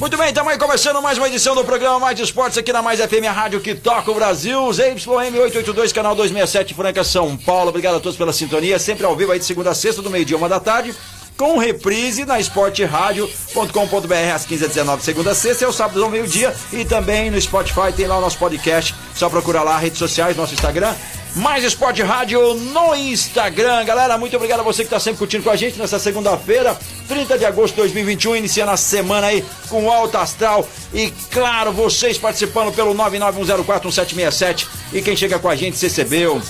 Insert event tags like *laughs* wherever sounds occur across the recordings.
Muito bem, estamos aí começando mais uma edição do programa Mais Esportes aqui na Mais FM, a rádio que toca o Brasil. ZYM 882, canal 267, Franca, São Paulo. Obrigado a todos pela sintonia. Sempre ao vivo aí de segunda a sexta, do meio-dia, uma da tarde. Com reprise na esporteradio.com.br às 15h19, segunda sexta, é o sábado ao meio-dia. E também no Spotify tem lá o nosso podcast. Só procurar lá redes sociais, nosso Instagram. Mais Esporte Rádio no Instagram. Galera, muito obrigado a você que está sempre curtindo com a gente nessa segunda-feira, 30 de agosto de 2021, iniciando a semana aí com o Alto Astral. E claro, vocês participando pelo 991041767. E quem chega com a gente, recebeu.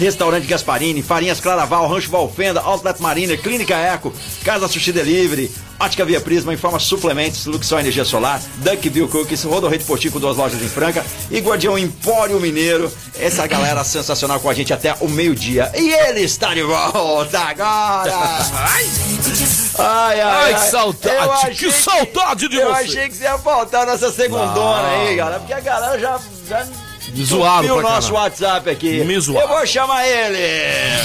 Restaurante Gasparini, Farinhas Claraval, Rancho Valfenda, Outlet Marina, Clínica Eco, Casa Sushi Delivery, Ótica Via Prisma, Informa Suplementos, Luxor Energia Solar, Duckville Cookies, Rodorreio de Postigo, duas lojas em Franca e Guardião Empório Mineiro. Essa galera sensacional com a gente até o meio-dia. E ele está de volta agora! Ai, ai, Ai, que saudade, Eu achei que saudade de eu você. achei que você ia faltar nessa segundona aí, galera, porque a galera já... já Me zoaram entupiu o nosso caramba. WhatsApp aqui. Me zoaram. Eu vou chamar ele.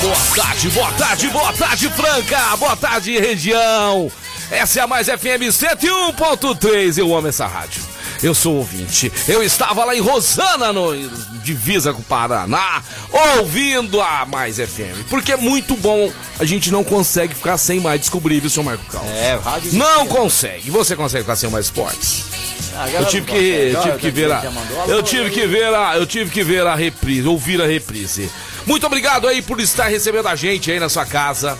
Boa tarde, boa tarde, boa tarde, Franca. Boa tarde, região. Essa é a Mais FM 101.3. Eu amo essa rádio. Eu sou ouvinte. Eu estava lá em Rosana, no divisa com o Paraná, ouvindo a Mais FM. Porque é muito bom. A gente não consegue ficar sem mais descobrir, viu, seu Marco Cal? É, rádio. Não consegue. Você consegue ficar sem mais esportes? Ah, Eu tive que, eu tive que ver a, eu tive que ver a, eu tive que ver a reprise, ouvir a reprise. Muito obrigado aí por estar recebendo a gente aí na sua casa,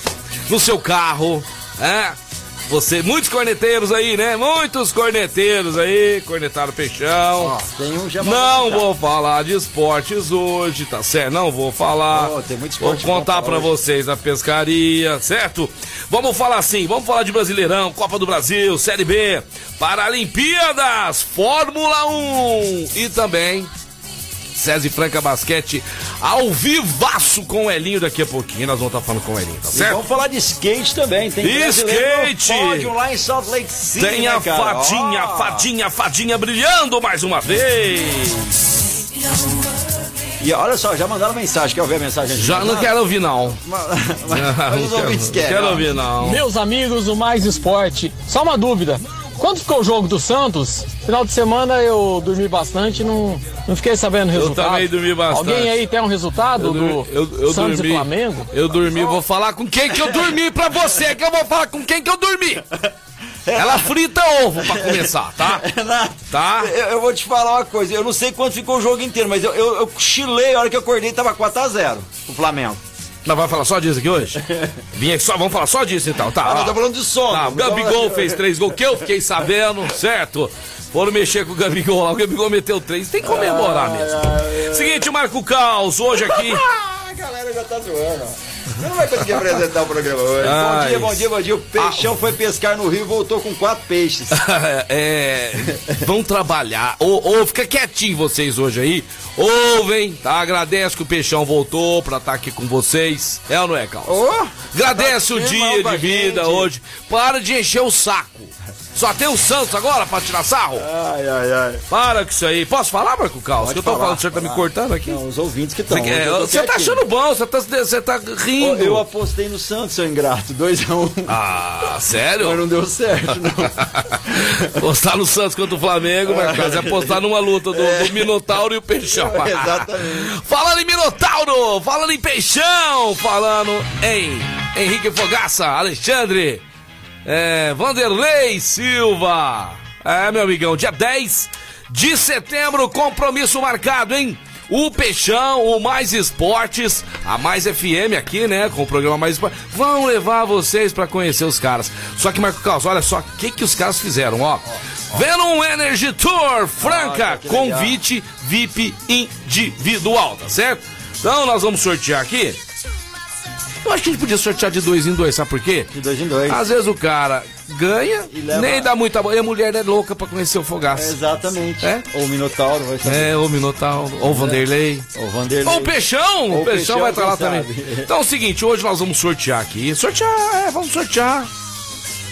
no seu carro, é? Você, muitos corneteiros aí, né? Muitos corneteiros aí, cornetaram peixão. tem um já Não vou falar de esportes hoje, tá certo? Não vou falar. Oh, tem muito vou esporte bom contar hoje. vocês a pescaria, certo? Vamos falar assim, vamos falar de Brasileirão, Copa do Brasil, Série B, Paralimpíadas, Fórmula 1 e também César e Franca Basquete ao vivaço com o Elinho daqui a pouquinho. Nós vamos estar falando com o Elinho, tá E certo? vamos falar de skate também. Tem E skate! pódio lá em Salt Lake City. Tem né, a cara? fadinha, Ó. fadinha, fadinha brilhando mais uma vez. E olha só, já mandaram mensagem. Quer ouvir a mensagem? Já não quero ouvir, não. *laughs* Mas, Não mas os ouvintes quero, ouvir, não. Meus amigos do Mais Esporte, só uma dúvida. Quando ficou o jogo do Santos, final de semana eu dormi bastante, não, não fiquei sabendo o Eu resultado. também dormi bastante. Alguém aí tem um resultado Eu, dur- do eu, eu Santos dormi. e Flamengo? Eu dormi, vou falar com quem que eu dormi pra você, que eu vou falar com quem que eu dormi. Ela frita ovo pra começar, tá? *laughs* Renato, Tá? eu, eu vou te falar uma coisa. Eu não sei quanto ficou o jogo inteiro, mas eu, eu, eu cochilei a hora que eu acordei tava 4x0 o Flamengo. Nós vamos falar só disso aqui hoje? *laughs* Vim aqui só, vamos falar só disso então, tá? Ah, nós tá falando de sono. Tá, o Então, Gabigol fez três gols, que eu fiquei sabendo, *laughs* certo? Foram mexer com o Gabigol lá, o Gabigol meteu três, tem que comemorar mesmo. Seguinte, Marco Caos, hoje aqui. *laughs* A galera já tá zoando. ó. Você não vai conseguir apresentar o programa hoje. Bom Ai. dia, bom dia, bom dia. O Peixão Ah. foi pescar no rio e voltou com quatro peixes. *laughs* é, vão trabalhar. Ou, ou fica quietinho vocês hoje aí. Ouvem, tá? Agradece que o Peixão voltou pra estar aqui com vocês. É ou não é, Carlos? Ô, Agradece o tá dia firmão com a de vida gente. hoje. Para de encher o saco. Só tem o Santos agora pra tirar sarro? Ai, ai, ai. Para com isso aí. Posso falar, Marco Carlos? Pode Que eu tô falar, falando, o senhor tá me cortando aqui? Não, os ouvintes que estão. Você, quer- você tá achando bom, você tá, você tá rindo. Eu apostei no Santos, seu ingrato. 2x1. Um. Ah, sério? Mas não deu certo, não. *laughs* Apostar no Santos contra o Flamengo, Marco Carlos, é apostar numa luta do, do Minotauro e o Peixão. *laughs* Exatamente. Falando em Minotauro, falando em Peixão, falando em Henrique Fogaça, Alexandre, é, Vanderlei Silva. É, meu amigão, dia 10 de setembro, compromisso marcado, hein? O Peixão, o Mais Esportes, a Mais FM aqui, né? Com o programa Mais Esportes, vão levar vocês pra conhecer os caras. Só que, Marco Carlos, olha só o que, que os caras fizeram, ó. Venom Energy Tour Franca, Ah, convite VIP individual, tá certo? Então nós vamos sortear aqui. Eu acho que a gente podia sortear de dois em dois, sabe por quê? De dois em dois. Às vezes o cara ganha, leva- nem dá muita bola. E a mulher é louca pra conhecer o Fogaça. Exatamente. É? Ou o Minotauro vai saber. É, ou o Minotauro, ou o Vanderlei. Ou o Vanderlei. Ou o Peixão! Ou o Peixão Peixão, vai estar lá quem também. sabe. Então é o seguinte, hoje nós vamos sortear aqui. Sortear, é, vamos sortear.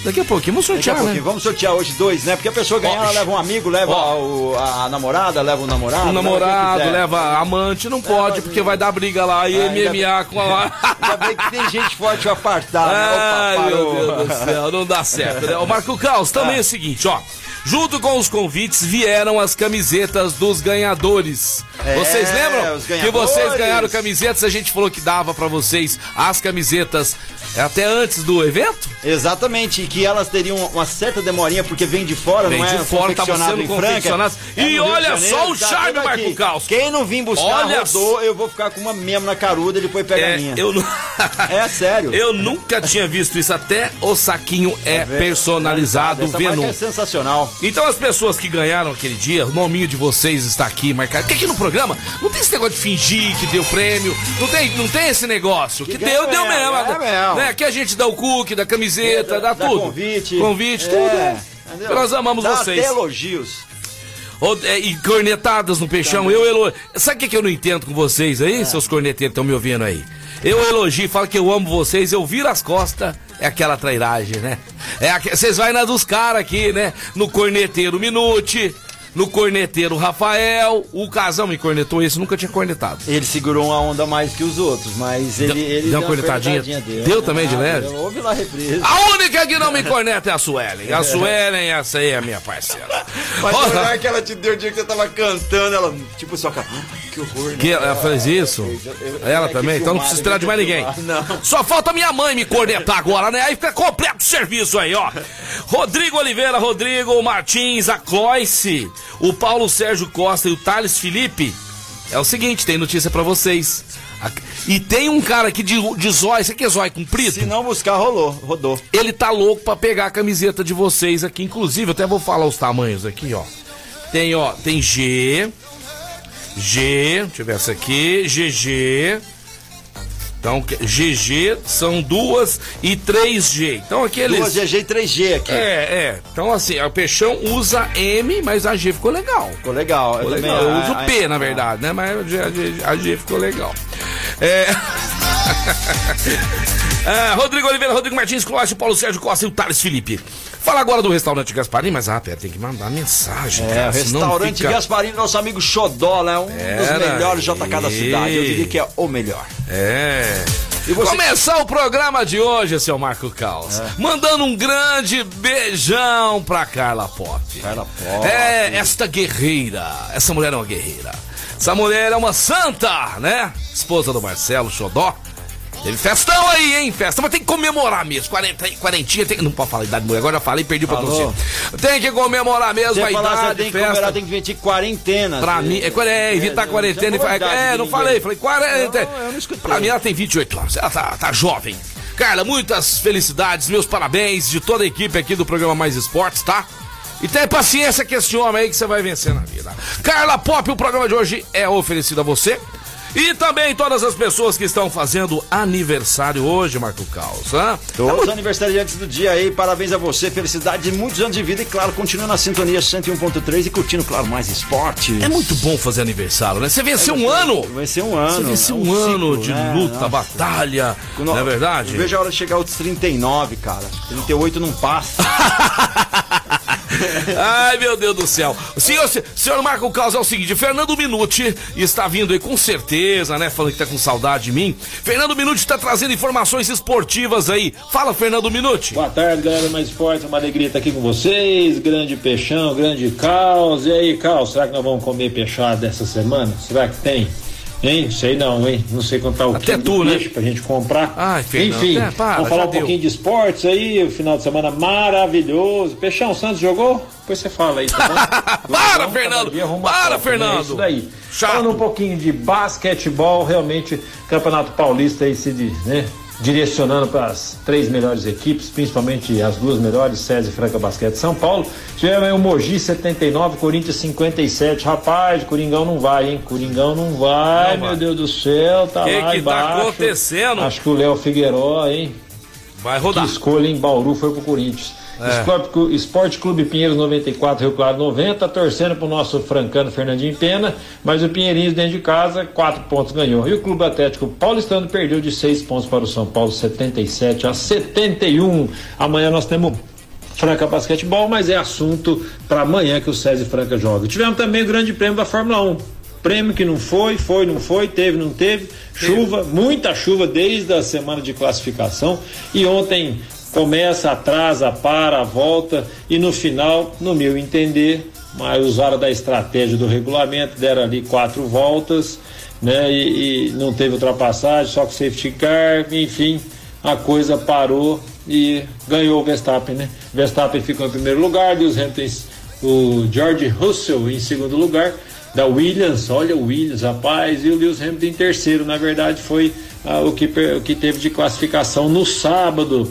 Daqui a pouquinho vamos Daqui a sortear, né? pouquinho. Vamos sortear hoje dois, né? Porque a pessoa ganhar, Ó, ela leva um amigo, leva o- a, namorada, leva o namorado. O leva namorado, quem quiser. leva amante, não pode, mas- porque vai dar briga lá, e Ah, ainda MMA com a. *laughs* Ainda bem que tem gente forte pra apartar, né? Ai, Opa, meu parou. Deus do céu, não dá certo, né? O Marco Caos, também é o seguinte, ó. Junto com os convites vieram as camisetas dos ganhadores. É, vocês lembram que vocês ganharam camisetas? A gente falou que dava pra vocês as camisetas até antes do evento? Exatamente, e que elas teriam uma certa demorinha, porque vem de fora, Vem não é de fora, tava sendo em confeccionado. É E olha Janeiro, só o tá charme, Marco. Caos. Quem não vir buscar, Olha rodou, eu vou ficar com uma mesmo na caruda e depois pega a É, minha. eu não... *laughs* É sério. Eu nunca tinha visto isso, até o saquinho é, Vé- personalizado, Essa Venom. é sensacional. Então as pessoas que ganharam aquele dia, o nominho de vocês está aqui marcado. Porque aqui no programa não tem esse negócio de fingir que deu prêmio. Não tem, não tem esse negócio. Que, Que deu, deu mesmo, é mesmo. Né? Aqui a gente dá o cookie, da camiseta, dá, Dá tudo. convite. Convite, É, tudo. né? entendeu? Nós amamos Dá vocês. até elogios. É, e cornetadas no peixão, eu elogio. Sabe o que, que eu não entendo com vocês É. aí, seus corneteiros que estão me ouvindo aí? Eu elogio, falo que eu amo vocês, eu viro as costas, é aquela trairagem, né? É Vocês vai na dos caras aqui, né? No corneteiro Minute, no corneteiro Rafael, o casal me cornetou esse, nunca tinha cornetado. Ele segurou uma onda mais que os outros, mas ele. Deu- ele deu uma cornetadinha? Deu também de leve? Houve lá a represa. A única que não me corneta é a Suelen. A Suelen, essa aí é a minha parceira. Mas o olhar que ela te deu o dia que você tava cantando, ela, tipo, só cara, "Ah, que horror, né? Que ela fez isso? eu- Ela é que também? Então não precisa esperar de mais ninguém. filmaram, não. Só falta minha mãe me cornetar agora, né? Aí fica completo o serviço aí, ó. Rodrigo Oliveira, Rodrigo Martins, a Cloice, o Paulo Sérgio Costa e o Thales Felipe. É o seguinte, tem notícia pra vocês. E tem um cara aqui de, de zóio, esse aqui é zóio comprido. Se não buscar, rolou, rodou. Ele tá louco pra pegar a camiseta de vocês aqui. Inclusive, eu até vou falar os tamanhos aqui, ó. Tem, ó, tem G. G, deixa eu ver essa aqui. GG. Então, GG são duas e 3G. Então aqui eles. Duas GG e 3G aqui. É, é. Então assim, o Peixão usa M, mas a G ficou legal. Ficou legal. Ficou também, legal. Eu a- uso a- P, na verdade, né? Mas a G, a G- a G ficou legal. É. Ah, *laughs* Rodrigo Oliveira, Rodrigo Martins, Clóvis, Paulo Sérgio Costa e o Thales Felipe. Fala agora do restaurante Gasparim, mas ah, pera, tem que mandar mensagem. É, cara, restaurante fica- Gasparini, nosso amigo Xodó, né? Um Pera dos melhores aí. JK da cidade. Eu diria que é o melhor. É. E você- Começar o programa de hoje, seu Marco Caos. É. Mandando um grande beijão pra Carla Pop. Carla Pop. É, esta guerreira. Essa mulher é uma guerreira. Essa mulher é uma santa, né? Esposa do Marcelo Xodó. Teve festão aí, hein? Festa, mas tem que comemorar mesmo. 40, quarentinha, tem que. Não pode falar idade, mulher. Agora já falei, perdi Falou. patrocínio. Tem que comemorar mesmo Você a falar, você idade, tem que festa. comemorar, tem que inventar quarentena. Pra Você- mim, é, quar- é evitar é, quarentena. e não fa- é É, não falei, falei 40. Não, eu não escutei. Pra mim, ela tem 28 anos, ela tá, tá jovem. Carla, muitas felicidades, meus parabéns de toda a equipe aqui do programa Mais Esportes, tá? E tenha paciência com esse homem aí que você vai vencer na vida. Carla Pop, o programa de hoje é oferecido a você. E também todas as pessoas que estão fazendo aniversário hoje, Marco Caos. Todos os aniversariantes do dia aí, parabéns a você, felicidade de muitos anos de vida e, claro, continua na sintonia 101.3 e curtindo, claro, mais esporte. É muito bom fazer aniversário, né? Você venceu um ano! Ser um ano. Você venceu é um, ciclo, ano de né? luta, Nossa. batalha, não é verdade? Eu vejo a hora de chegar aos 39, cara. 38 não passa. *laughs* Ai, meu Deus do céu. O senhor, senhor Marco Caos é o seguinte: Fernando Minuti está vindo aí com certeza, né? Falando que tá com saudade de mim. Fernando Minuti está trazendo informações esportivas aí. Fala, Fernando Minuti. Boa tarde, galera mais esporte, é uma alegria estar aqui com vocês. Grande peixão, grande caos. E aí, caos, será que nós vamos comer peixada essa semana? Será que tem? Hein? Sei não, hein? Não sei quanto tá o Até tu, né? pra gente comprar. Ai, Fernando, Enfim, é, para, vamos falar um deu. pouquinho de esportes aí, o final de semana maravilhoso. Peixão, Santos jogou? Depois você fala aí, tá bom? *laughs* Para, Vamos, Fernando! Para, né? Fernando! Isso daí. Chato. Falando um pouquinho de basquetebol, realmente, Campeonato Paulista aí se diz, né? Direcionando para as três melhores equipes, principalmente as duas melhores, César e Franca Basquete São Paulo. Tivemos aí o Mogi 79, Corinthians 57. Rapaz, Coringão não vai, hein? Coringão não vai, Não meu Deus do céu, tá Que lá que tá embaixo. acontecendo? Acho que o Léo Figueiró, hein? Vai Que rodar. escolha em Bauru foi pro Corinthians. Esporte, Esporte Clube Pinheiros 94, Rio Claro 90, torcendo pro nosso francano Fernandinho Pena, mas o Pinheirinhos dentro de casa, 4 pontos ganhou. E o Clube Atlético Paulistano perdeu de 6 pontos para o São Paulo, 77 a 71. Amanhã nós temos Franca Basquetebol, mas é assunto para amanhã que o César Franca joga. Tivemos também o Grande Prêmio da Fórmula 1. Prêmio que não foi, foi, não foi, teve, não teve. Chuva, muita chuva desde a semana de classificação. E ontem começa, atrasa, para, volta e no final, no meu entender, mas usaram da estratégia do regulamento, deram ali quatro voltas, né? E, e não teve ultrapassagem, só que safety car, enfim, a coisa parou e ganhou o Verstappen, né? Verstappen ficou em primeiro lugar, Lewis Hamilton, o George Russell em segundo lugar, da Williams, olha o Williams, rapaz, e o Lewis Hamilton em terceiro, na verdade foi ah, o, que, o que teve de classificação no sábado.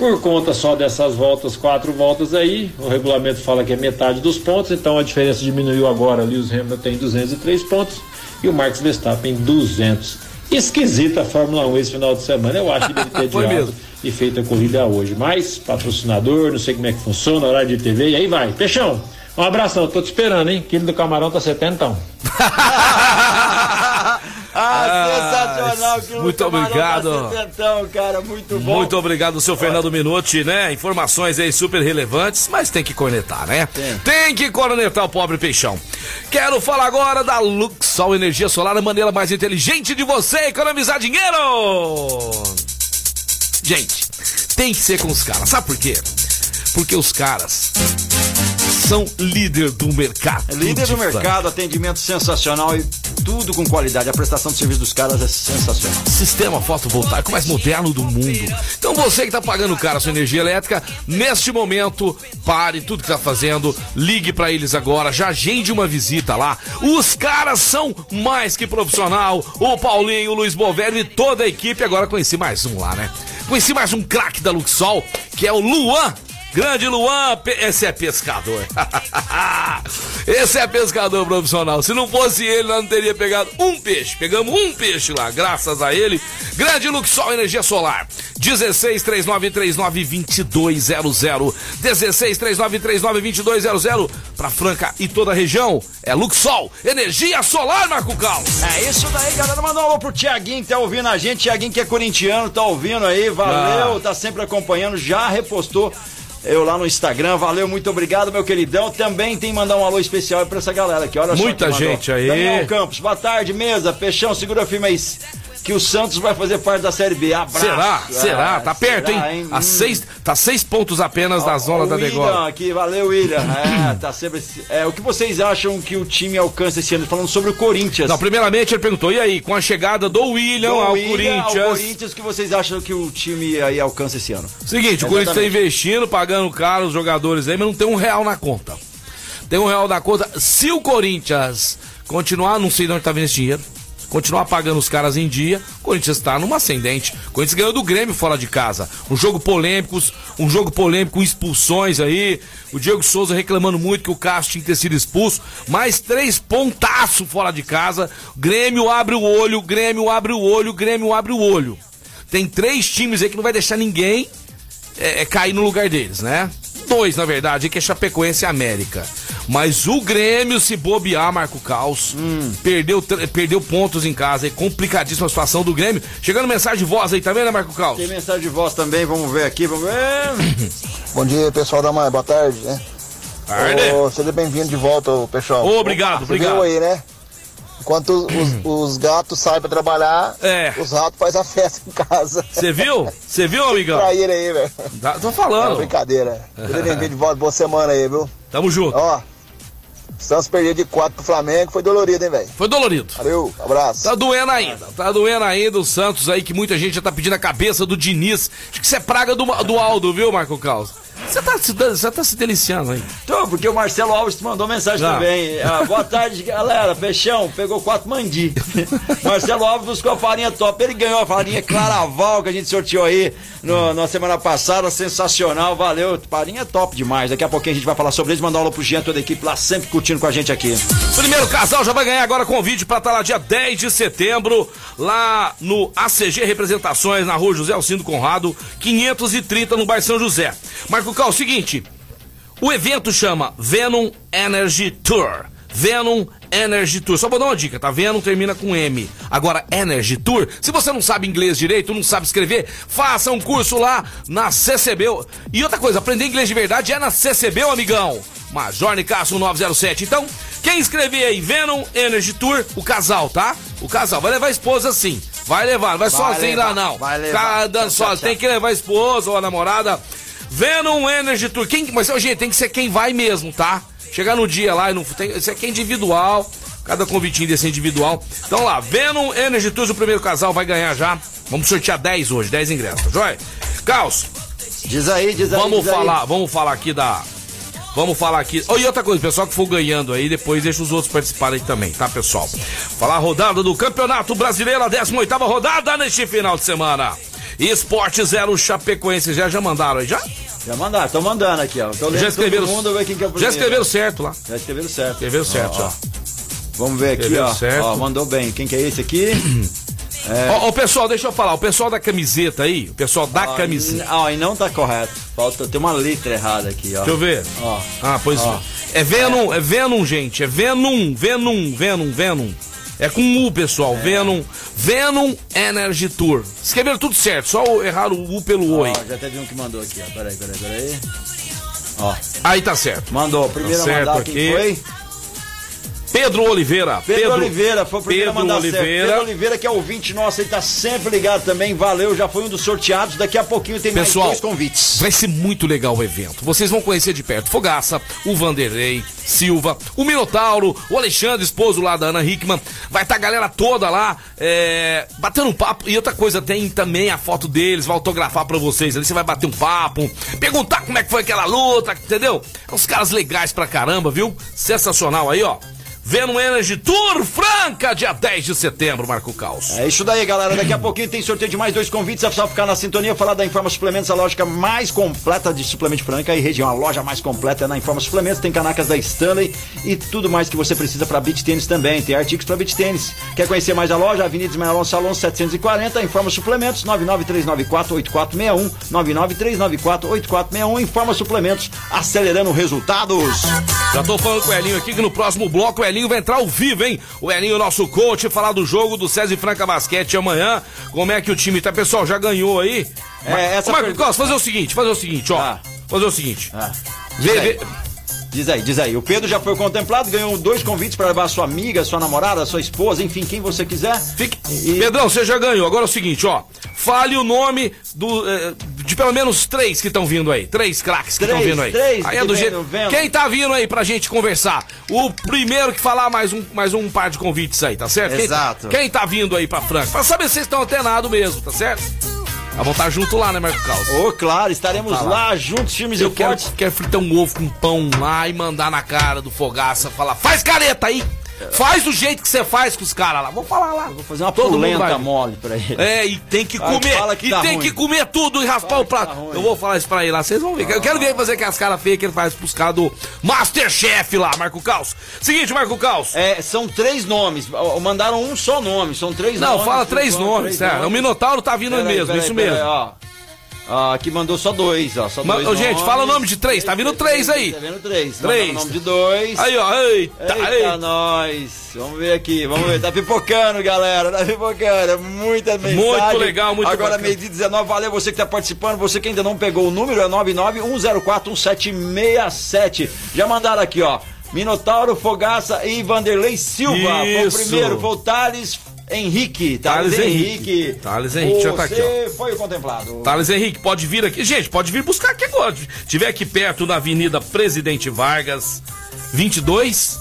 Por conta só dessas voltas, quatro voltas aí, o regulamento fala que é metade dos pontos, então a diferença diminuiu agora. Lewis Hamilton tem 203 pontos e o Max Verstappen 200. Esquisita a Fórmula 1 esse final de semana, eu acho que deve ter *laughs* adiado mesmo. e feito a corrida hoje. Mas, patrocinador, não sei como é que funciona, horário de TV, e aí vai. Peixão, um abração, tô te esperando, hein? Quilo do camarão tá 70 então. *laughs* ah, sensacional. que muito obrigado. setentão, cara, muito bom. Muito obrigado, seu Fernando Minuti, né? Informações aí super relevantes, mas tem que cornetar, né? Tem. que cornetar o pobre peixão. Quero falar agora da Luxol Energia Solar, a maneira mais inteligente de você economizar dinheiro. Gente, tem que ser com os caras. Sabe por quê? Porque os caras são líder do mercado. É líder de do mercado, atendimento sensacional e tudo com qualidade. A prestação de serviço dos caras é sensacional. Sistema fotovoltaico mais moderno do mundo. Então você que tá pagando caro sua energia elétrica, neste momento, pare tudo que tá fazendo, ligue pra eles agora, já agende uma visita lá. Os caras são mais que profissional. O Paulinho, o Luiz Bovério e toda a equipe. Agora conheci mais um lá, né? Conheci mais um craque da Luxol, que é o Luan. Grande Luan, esse é pescador. *laughs* esse é pescador profissional. Se não fosse ele, nós não teria pegado um peixe. Pegamos um peixe lá, graças a ele. Grande Luxol Energia Solar. 16 3939 2200. 16 3939 2200. Pra Franca e toda a região. É Luxol Energia Solar, Marco Cal. É isso daí, galera. Manda um alô pro Tiaguinho que tá ouvindo a gente. Tiaguinho que é corintiano, tá ouvindo aí. Valeu, Ah. tá sempre acompanhando. Já repostou eu lá no Instagram. Valeu, muito obrigado, meu queridão. Também tem que mandar um alô especial pra essa galera aqui. Olha só Muita gente aí. Daniel Campos, boa tarde, mesa. Peixão, segura firme aí. Que o Santos vai fazer parte da Série B. Abraço. Será? Será? Ah, Tá perto, será, hein? A Hum. seis, tá seis pontos apenas da zona da degola. aqui, valeu, William. *laughs* É, tá sempre. É, o que vocês acham que o time alcança esse ano? Falando sobre o Corinthians. Não, primeiramente ele perguntou, e aí, com a chegada do William Do ao William Corinthians? ao Corinthians, o que vocês acham que o time aí alcança esse ano? Seguinte, o Corinthians tá investindo, pagando caro os jogadores aí, mas não tem um real na conta. Tem um real na conta. Se o Corinthians continuar, não sei de onde tá vindo esse dinheiro, continuar pagando os caras em dia, o Corinthians tá numa ascendente. O Corinthians ganhou do Grêmio fora de casa. Um jogo polêmico, um jogo polêmico com expulsões aí. O Diego Souza reclamando muito que o Castro tinha que ter sido expulso. Mais três pontaço fora de casa. Grêmio abre o olho, Grêmio abre o olho, Grêmio abre o olho. Tem três times aí que não vai deixar ninguém é, é cair no lugar deles, né? Dois, na verdade, que é Chapecoense e América. Mas o Grêmio, se bobear, Marco Caos, perdeu, tr- perdeu pontos em casa. É complicadíssima a situação do Grêmio. Chegando mensagem de voz aí também, né, Marco Caos? Tem mensagem de voz também, vamos ver aqui, vamos ver. *laughs* Bom dia, pessoal da Maia. Boa tarde, né? Tarde. Ô, seja bem-vindo de volta, ô, pessoal. Obrigado, Você obrigado. viu aí, né? Enquanto os, os gatos saem pra trabalhar, É. os ratos fazem a festa em casa. Você viu? Você viu, amigão? Traíra aí, velho. Tá- Tô É falando. brincadeira. Seja bem-vindo de volta. Boa semana aí, viu? Tamo junto. Ó, Santos perdeu de 4 pro Flamengo. Foi dolorido, hein, velho? Foi dolorido. Valeu, abraço. Tá doendo ainda, tá doendo ainda o Santos aí, que muita gente já tá pedindo a cabeça do Diniz. Acho que isso é praga do, do Aldo, viu, Marco Caos? Você tá, se- você tá se deliciando aí. Então, porque o Marcelo Alves mandou mensagem Ah. também. Ah, boa tarde, galera. Peixão, pegou quatro mandi. *laughs* Marcelo Alves buscou a farinha top. Ele ganhou a farinha Claraval que a gente sorteou aí no- na semana passada. Sensacional, valeu. Farinha top demais. Daqui a pouquinho a gente vai falar sobre isso. Mandar alô pro Jean, toda a equipe lá sempre curtindo com a gente aqui. Primeiro casal já vai ganhar agora convite pra estar lá dia 10 de setembro, lá no ACG Representações, na rua José Alcindo Conrado, 530 no bairro São José. Marco Cal, seguinte. O evento chama Venom Energy Tour. Venom Energy Tour. Só vou dar uma dica, tá? Venom termina com M. Agora, Energy Tour, se você não sabe inglês direito, não sabe escrever, faça um curso lá na CCB. E outra coisa, aprender inglês de verdade é na CCB, amigão. Major Nicasso 907. Então, quem escrever aí Venom Energy Tour, o casal, tá? O casal vai levar a esposa sim. Vai levar, não vai, Vai sozinho levar, lá não. vai levar. Tchau, só, tem que levar a esposa ou a namorada. Venom Energy Tour. Quem, mas, gente, tem que ser quem vai mesmo, tá? Chegar no dia lá e não. Tem, isso aqui é individual. Cada convitinho desse é individual. Então lá, Venom Energy Tours, o primeiro casal vai ganhar já. Vamos sortear 10 hoje, 10 ingressos, tá joia? Caos, Diz aí, diz aí. vamos diz aí. falar, vamos falar aqui da. Vamos falar aqui. Oh, e outra coisa, pessoal que for ganhando aí, depois deixa os outros participarem também, tá, pessoal? Falar a rodada do Campeonato Brasileiro, a 18 rodada neste final de semana. Esporte Zero Chapecoense, já, já mandaram aí, já? Já mandaram, tô mandando aqui, ó. Já escreveram, todo mundo, ver quem que é o já escreveram certo lá. Já escreveram certo. Escreveram certo, Ó, ó. Vamos ver aqui, ó. certo. Ó, mandou bem. Quem que é esse aqui? *clears throat* Ó, ó, pessoal, deixa eu falar, o pessoal da camiseta aí, o pessoal da Ó, camiseta. Ó, e não tá correto. Falta, tem uma letra errada aqui, ó. Deixa eu ver. Ó. Ah, pois Ó. é Venom, é Venom, gente. É Venom, Venom, Venom, Venom. É com U, pessoal. Venom, Venom Energy Tour. Escreveram tudo certo, só erraram o U pelo O Ó, já teve um que mandou aqui, ó. Peraí, peraí, peraí. Ó, Aí tá certo. mandou. Primeiro Tá certo mandar aqui. quem foi? Pedro Oliveira. Pedro, Oliveira, foi o primeiro Pedro a mandar certo. Oliveira. Pedro Oliveira, que é ouvinte nosso, ele tá sempre ligado também. Valeu, já foi um dos sorteados. Daqui a pouquinho tem Pessoal, mais dois convites. Vai ser muito legal o evento. Vocês vão conhecer de perto Fogaça, o Vanderlei, Silva, o Minotauro, o Alexandre, esposo lá da Ana Hickman. Vai estar a galera toda lá, é, batendo um papo. E outra coisa, tem também a foto deles, vai autografar pra vocês. Ali você vai bater um papo, perguntar como é que foi aquela luta, entendeu? É uns caras legais pra caramba, viu? Sensacional aí, ó. Venom Energy Tour Franca, dia 10 de setembro, Marco Caos. É isso daí, galera. Daqui a pouquinho tem sorteio de mais dois convites. É só ficar na sintonia, falar da Informa Suplementos, a lógica mais completa de suplemento franca e região. A loja mais completa é na Informa Suplementos. Tem canecas da Stanley e tudo mais que você precisa para beach tênis também. Tem artigos para beach tênis. Quer conhecer mais a loja? Avenida Ismael Alonso Alonso 740. Informa Suplementos 993948461. 993948461. Informa Suplementos, acelerando resultados. Já tô falando com o Elinho aqui que no próximo bloco o Elinho vai entrar ao vivo, hein? O Elinho, nosso coach, falar do jogo do César e Franca Basquete amanhã. Como é que o time tá? Pessoal, já ganhou aí? É, Mar- essa Ô, Marco pergunta- fazer o seguinte, fazer o seguinte, ó. Ah. Fazer o seguinte. Ah. Vê, Diz aí. vê- Diz aí, diz aí. O Pedro já foi contemplado, ganhou dois convites para levar sua amiga, sua namorada, sua esposa, enfim, quem você quiser. Fique... E- Pedrão, você já ganhou. Agora é o seguinte, ó. Fale o nome do, eh, de pelo menos três que estão vindo aí. Três craques que estão vindo aí. três aí é do jeito. Quem tá vindo aí pra gente conversar? O primeiro que falar mais um, mais um par de convites aí, tá certo? Quem- Exato. Quem, tá vindo aí pra Franca? Pra saber se vocês estão antenados mesmo, tá certo? Ah, vão estar junto lá, né, Marco Caos? Ô, claro, estaremos Tá lá. lá. juntos, filmes Eu e quero, quero fritar um ovo com pão lá e mandar na cara do Fogaça, falar, faz careta aí! Faz do jeito que você faz com os caras lá. Vou falar lá. Vou fazer uma Todo polenta mole pra ele. É, e tem que Ah, comer. fala que e tá tem ruim. que comer tudo e raspar o que tá prato. ruim. Eu vou falar isso pra ele lá, vocês vão ver. Eu quero ver fazer aquelas caras feias que ele faz pros caras do Masterchef lá, Marco Caos. Seguinte, Marco Caos. É, são três nomes. Mandaram um só nome. São três Não, nomes. fala por três nomes, três é. O Minotauro tá vindo Peraí, mesmo, peraí, isso peraí, mesmo. ó. Ó, aqui mandou só dois, ó. Só dois gente, nomes. fala o nome de três, tá vindo três aí. Tá vindo três. Três. O nome de dois. Aí, ó, eita, Eita, eita. nós. Vamos ver aqui, vamos ver. Tá pipocando, galera. Tá pipocando. Muita mensagem. Muito legal, muito Agora, meio de 19. Valeu você que tá participando. Você que ainda não pegou o número, é 991041767. Já mandaram aqui, ó. Minotauro, Fogaça e Vanderlei Silva. Foi o Isso. primeiro. Foi o Thales Henrique. Thales, Thales Henrique. Henrique. Thales Henrique, já tá aqui, Você foi o contemplado. Thales Henrique, pode vir aqui. Gente, pode vir buscar aqui agora. Tiver aqui perto na Avenida Presidente Vargas, 22,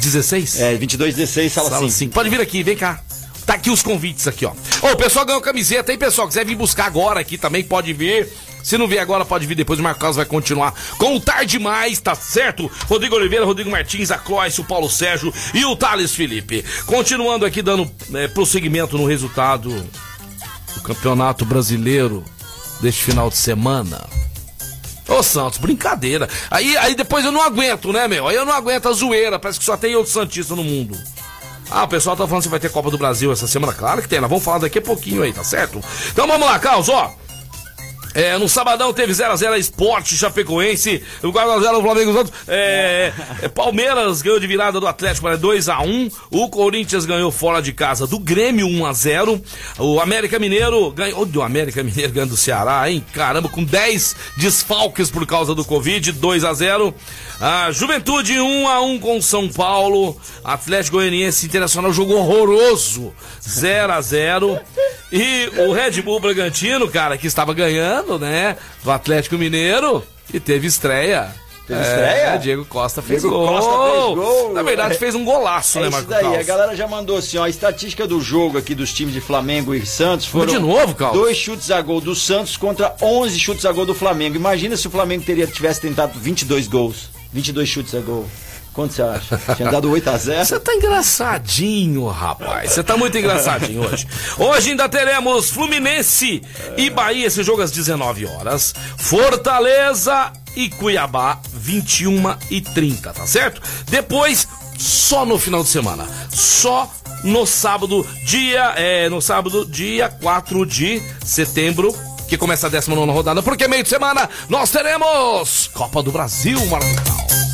16? É, 2216, sala, Sala 5. 5. Pode vir aqui, vem cá. Tá aqui os convites aqui, ó. Ô, o pessoal ganhou camiseta, hein, pessoal? Quiser vir buscar agora aqui também, pode vir. Se não vier agora, pode vir depois. O Marco Carlos vai continuar com o Tarde Mais, tá certo? Rodrigo Oliveira, Rodrigo Martins, a Cloyce, o Paulo Sérgio e o Thales Felipe. Continuando aqui, dando é, prosseguimento no resultado do Campeonato Brasileiro deste final de semana. Ô Santos, brincadeira. Aí, aí depois eu não aguento, né, meu? Aí eu não aguento a zoeira. Parece que só tem outro Santista no mundo. Ah, o pessoal tá falando se vai ter Copa do Brasil essa semana. Claro que tem, nós vamos falar daqui a pouquinho aí, tá certo? Então vamos lá, Carlos, ó. É, no sabadão teve 0x0 Esporte Chapecoense. O Guarda 0 o Flamengo. os outros. É, é, Palmeiras ganhou de virada do Atlético para 2x1. O Corinthians ganhou fora de casa do Grêmio 1x0. O América Mineiro ganhou. O América Mineiro ganhando do Ceará, hein? Caramba, com 10 desfalques por causa do Covid, 2x0. A Juventude 1x1 com São Paulo. Atlético Goianiense Internacional jogou horroroso. 0x0. E o Red Bull Bragantino, cara, que estava ganhando, né? Do Atlético Mineiro. E teve estreia. Teve estreia? Diego Costa fez Diego gol. Costa fez gol. Na verdade, fez um golaço, É né, isso Marco daí, a Caos? galera já mandou assim, ó, a estatística do jogo aqui dos times de Flamengo e Santos foram De novo, Caos? dois chutes a gol do Santos contra 11 chutes a gol do Flamengo. Imagina se o Flamengo teria tivesse tentado 22 gols, 22 chutes a gol. Quanto você acha? Tinha dado 8 a 0? Você tá engraçadinho, rapaz. Você tá muito engraçadinho hoje. Hoje ainda teremos Fluminense e Bahia, esse jogo às 19 horas. Fortaleza e Cuiabá, 21 e 30, tá certo? Depois, só no final de semana. Só no sábado, dia. É, no sábado, dia 4 de setembro. Que começa a 19 rodada, porque meio de semana nós teremos Copa do Brasil, Marcão.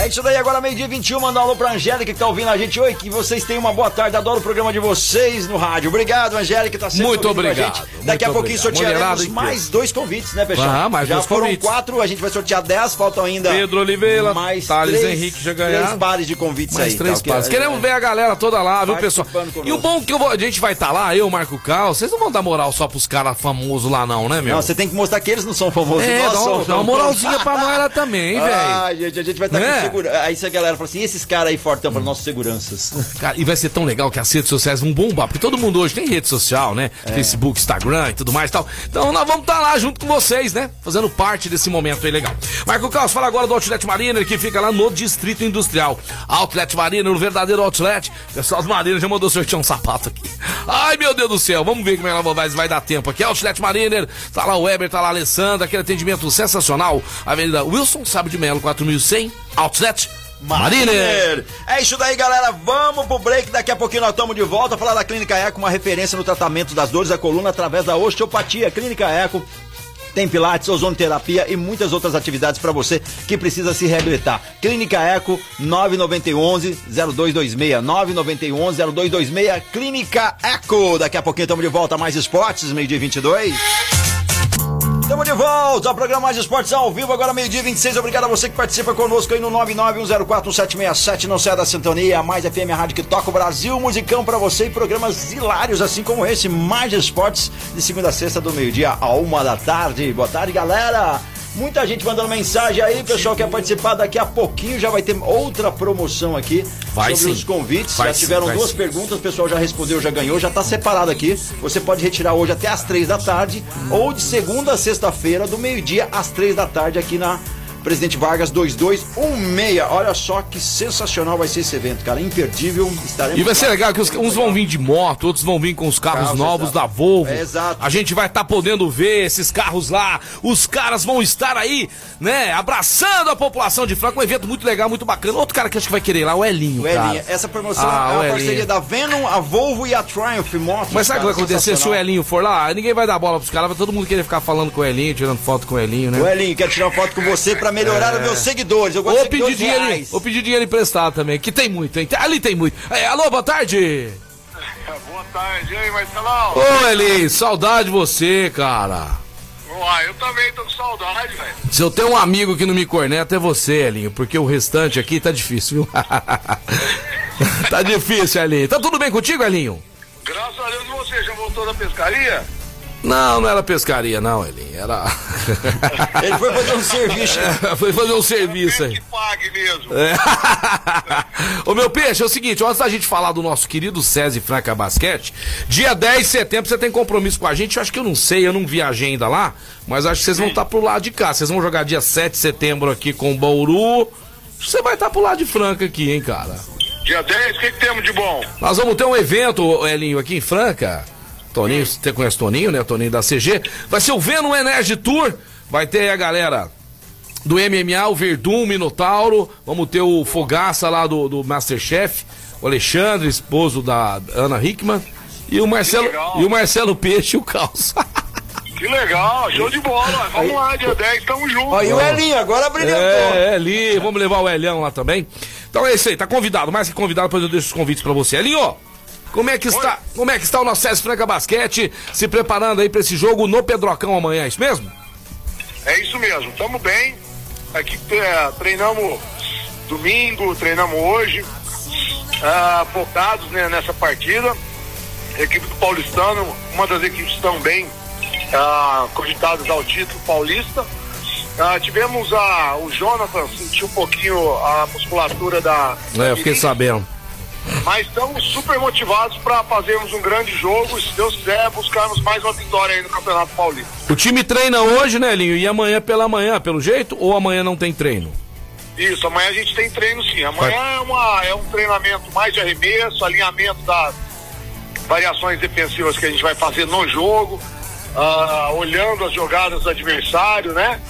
É isso daí, agora meio-dia 21, mandar um alô pra Angélica que tá ouvindo a gente. Oi, que vocês tenham uma boa tarde, adoro o programa de vocês no rádio. Obrigado, Angélica, tá sempre Muito obrigado, gente. muito Daqui a pouquinho obrigado. sortearemos mais dois convites, né, Peixão? Ah, mais já dois foram convites. quatro, a gente vai sortear dez, faltam ainda Pedro Oliveira, mais Thales três, Henrique já ganharam. Três pares de convites Mais aí. três tá, ok? Queremos ver a galera toda lá, viu, pessoal? Participando E o conosco. bom que vou- a gente vai estar lá, eu, Marco Cal, vocês não vão dar moral só pros caras famosos lá, não, né, meu? Não, você tem que mostrar que eles não são famosos, é, nós dá, uma- somos dá uma moralzinha pra nós lá também, velho. *laughs* Ah, gente, a gente vai estar Né? Com segurança. Aí se a galera fala assim, esses caras aí fortão para nossos seguranças. *laughs* Cara, e vai ser tão legal que as redes sociais vão bombar, porque todo mundo hoje tem rede social, né? É. Facebook, Instagram e tudo mais e tal. Então nós vamos estar lá junto com vocês, né? Fazendo parte desse momento aí legal. Marco Carlos, fala agora do Outlet Mariner, que fica lá no Distrito Industrial. Outlet Mariner, o verdadeiro outlet. O pessoal do Mariner já mandou sortear um sapato aqui. Ai, meu Deus do céu, vamos ver como é que ela vai, vai dar tempo aqui. Outlet Mariner, tá lá o Weber, tá lá a Alessandra, aquele atendimento sensacional. Avenida Wilson, Sábio de Melo, 4100, Outlet Mariner. É isso daí, galera. Vamos pro break. Daqui a pouquinho nós estamos de volta. Falar da Clínica Eco, uma referência no tratamento das dores da coluna através da osteopatia. Clínica Eco. Tem pilates, ozonoterapia e muitas outras atividades para você que precisa se reabilitar. Clínica Eco 9911 0226 9911 0226 Clínica Eco. Daqui a pouquinho estamos de volta mais esportes, meio-dia 22. Estamos de volta ao programa Mais Esportes ao vivo, agora meio-dia 26. Obrigado a você que participa conosco aí no 991041767. Não sai da sintonia. Mais FM, a rádio que toca o Brasil. Musicão pra você e programas hilários, assim como esse. Mais Esportes, de segunda a sexta, do meio-dia a uma da tarde. Boa tarde, galera. Muita gente mandando mensagem aí, pessoal quer participar daqui a pouquinho, já vai ter outra promoção aqui Vai sobre sim. os convites. Vai já sim, tiveram vai duas sim. perguntas, o pessoal já respondeu, já ganhou, já tá separado aqui. Você pode retirar hoje até às três da tarde, ou de segunda a sexta-feira, do meio-dia às três da tarde, aqui na Presidente Vargas 2216. Olha só que sensacional vai ser esse evento, cara. Imperdível. Estaremos E vai ser legal que os- uns vão vir de moto, outros vão vir com os carros Carros, novos exato. da Volvo. É, exato. A gente vai estar podendo ver esses carros lá. Os caras vão estar aí, né, abraçando a população de Franca. Um evento muito legal, muito bacana. Outro cara que acho que vai querer ir lá, o Elinho, O Elinho, essa promoção Ah, é uma parceria da Venom, a Volvo e a Triumph Motos. Mas sabe o que vai acontecer se o. Elinho for lá? Ninguém vai dar bola pros caras, vai todo mundo querer ficar falando com o Elinho, tirando foto com o Elinho, né? O Elinho, quero tirar uma foto com você pra melhorar os meus seguidores. Eu gosto Ou de pedir, dinheiro, reais. ou pedir dinheiro emprestado também, que tem muito, hein? Ali tem muito. É, alô, boa tarde. *laughs* Boa tarde, aí, Marcelão? Ô, Elinho, saudade de você, cara. Uai, eu também tô com saudade, velho. Se eu tenho um amigo que não me corneta é você, Elinho, porque o restante aqui tá difícil, viu? *laughs* tá difícil, Elinho. Tá tudo bem contigo, Elinho? Graças a Deus você já voltou da pescaria? Não, não era pescaria, não, Elinho. Era. *laughs* Ele foi fazer um serviço. *laughs* Foi fazer um serviço aí. Que pague mesmo. É. *laughs* Ô meu peixe, é o seguinte, antes da gente falar do nosso querido SESI Franca Basquete, dia 10 de setembro você tem compromisso com a gente, eu acho que eu não sei, eu não vi a agenda lá, mas acho que vocês vão estar pro lado de cá. Vocês vão jogar dia 7 de setembro aqui com o Bauru. Acho que Você vai estar pro lado de Franca aqui, hein, cara. Dia 10, o que, que temos de bom? Nós vamos ter um evento, Elinho, aqui em Franca. Toninho, você conhece Toninho, né? Toninho da CG. Vai ser o Venom Energy Tour. Vai ter aí a galera do MMA, o Verdun, o Minotauro. Vamos ter o Fogaça lá do, do Masterchef. O Alexandre, esposo da Ana Hickman. E o Marcelo, e o Marcelo Peixe e o Caos. *laughs* Que legal, show de bola. Vamos lá, dia 10, tamo junto. Ó, e o Elinho, agora brilhantou. É, Eli, vamos levar o Elião lá também. Então é isso aí, tá convidado, mais que convidado, depois eu deixo os convites pra você. Elinho, como é que está, como é que está o nosso César Franca Basquete se preparando aí pra esse jogo no Pedrocão amanhã, é isso mesmo? É isso mesmo, tamo bem. Aqui é, treinamos domingo, treinamos hoje. Ah, focados né, nessa partida. A equipe do Paulistano, uma das equipes também ah, cogitadas ao título paulista. Ah, tivemos a, o Jonathan sentiu um pouquinho a musculatura da. É, eu fiquei sabendo. Mas estamos super motivados para fazermos um grande jogo e, se Deus quiser, buscarmos mais uma vitória aí no Campeonato Paulista. O time treina hoje, né, Elinho? E amanhã pela manhã, pelo jeito? Ou amanhã não tem treino? Isso, amanhã a gente tem treino sim. Amanhã é, uma, é um treinamento mais de arremesso, alinhamento das variações defensivas que a gente vai fazer no jogo, ah, olhando as jogadas do adversário, né?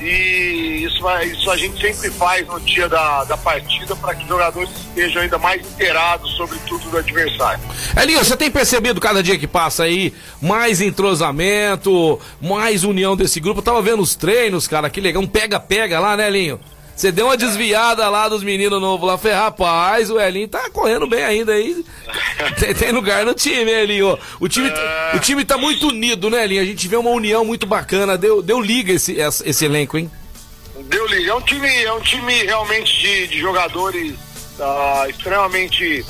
E isso, isso a gente sempre faz no dia da, da partida para que os jogadores estejam ainda mais inteirados sobre tudo do adversário. Elinho, você tem percebido cada dia que passa aí mais entrosamento, mais união desse grupo? Eu tava vendo os treinos, cara, que legal, um pega-pega lá, né, Elinho? Você deu uma desviada lá dos meninos novos lá, falei, rapaz, o Elinho tá correndo bem ainda aí. *laughs* Tem, tem lugar no time, Elinho? O time, o time tá muito unido, né, Elinho? A gente vê uma união muito bacana, deu, deu liga esse, esse, elenco, hein? Deu liga. É um time, é um time realmente de, de jogadores ah, extremamente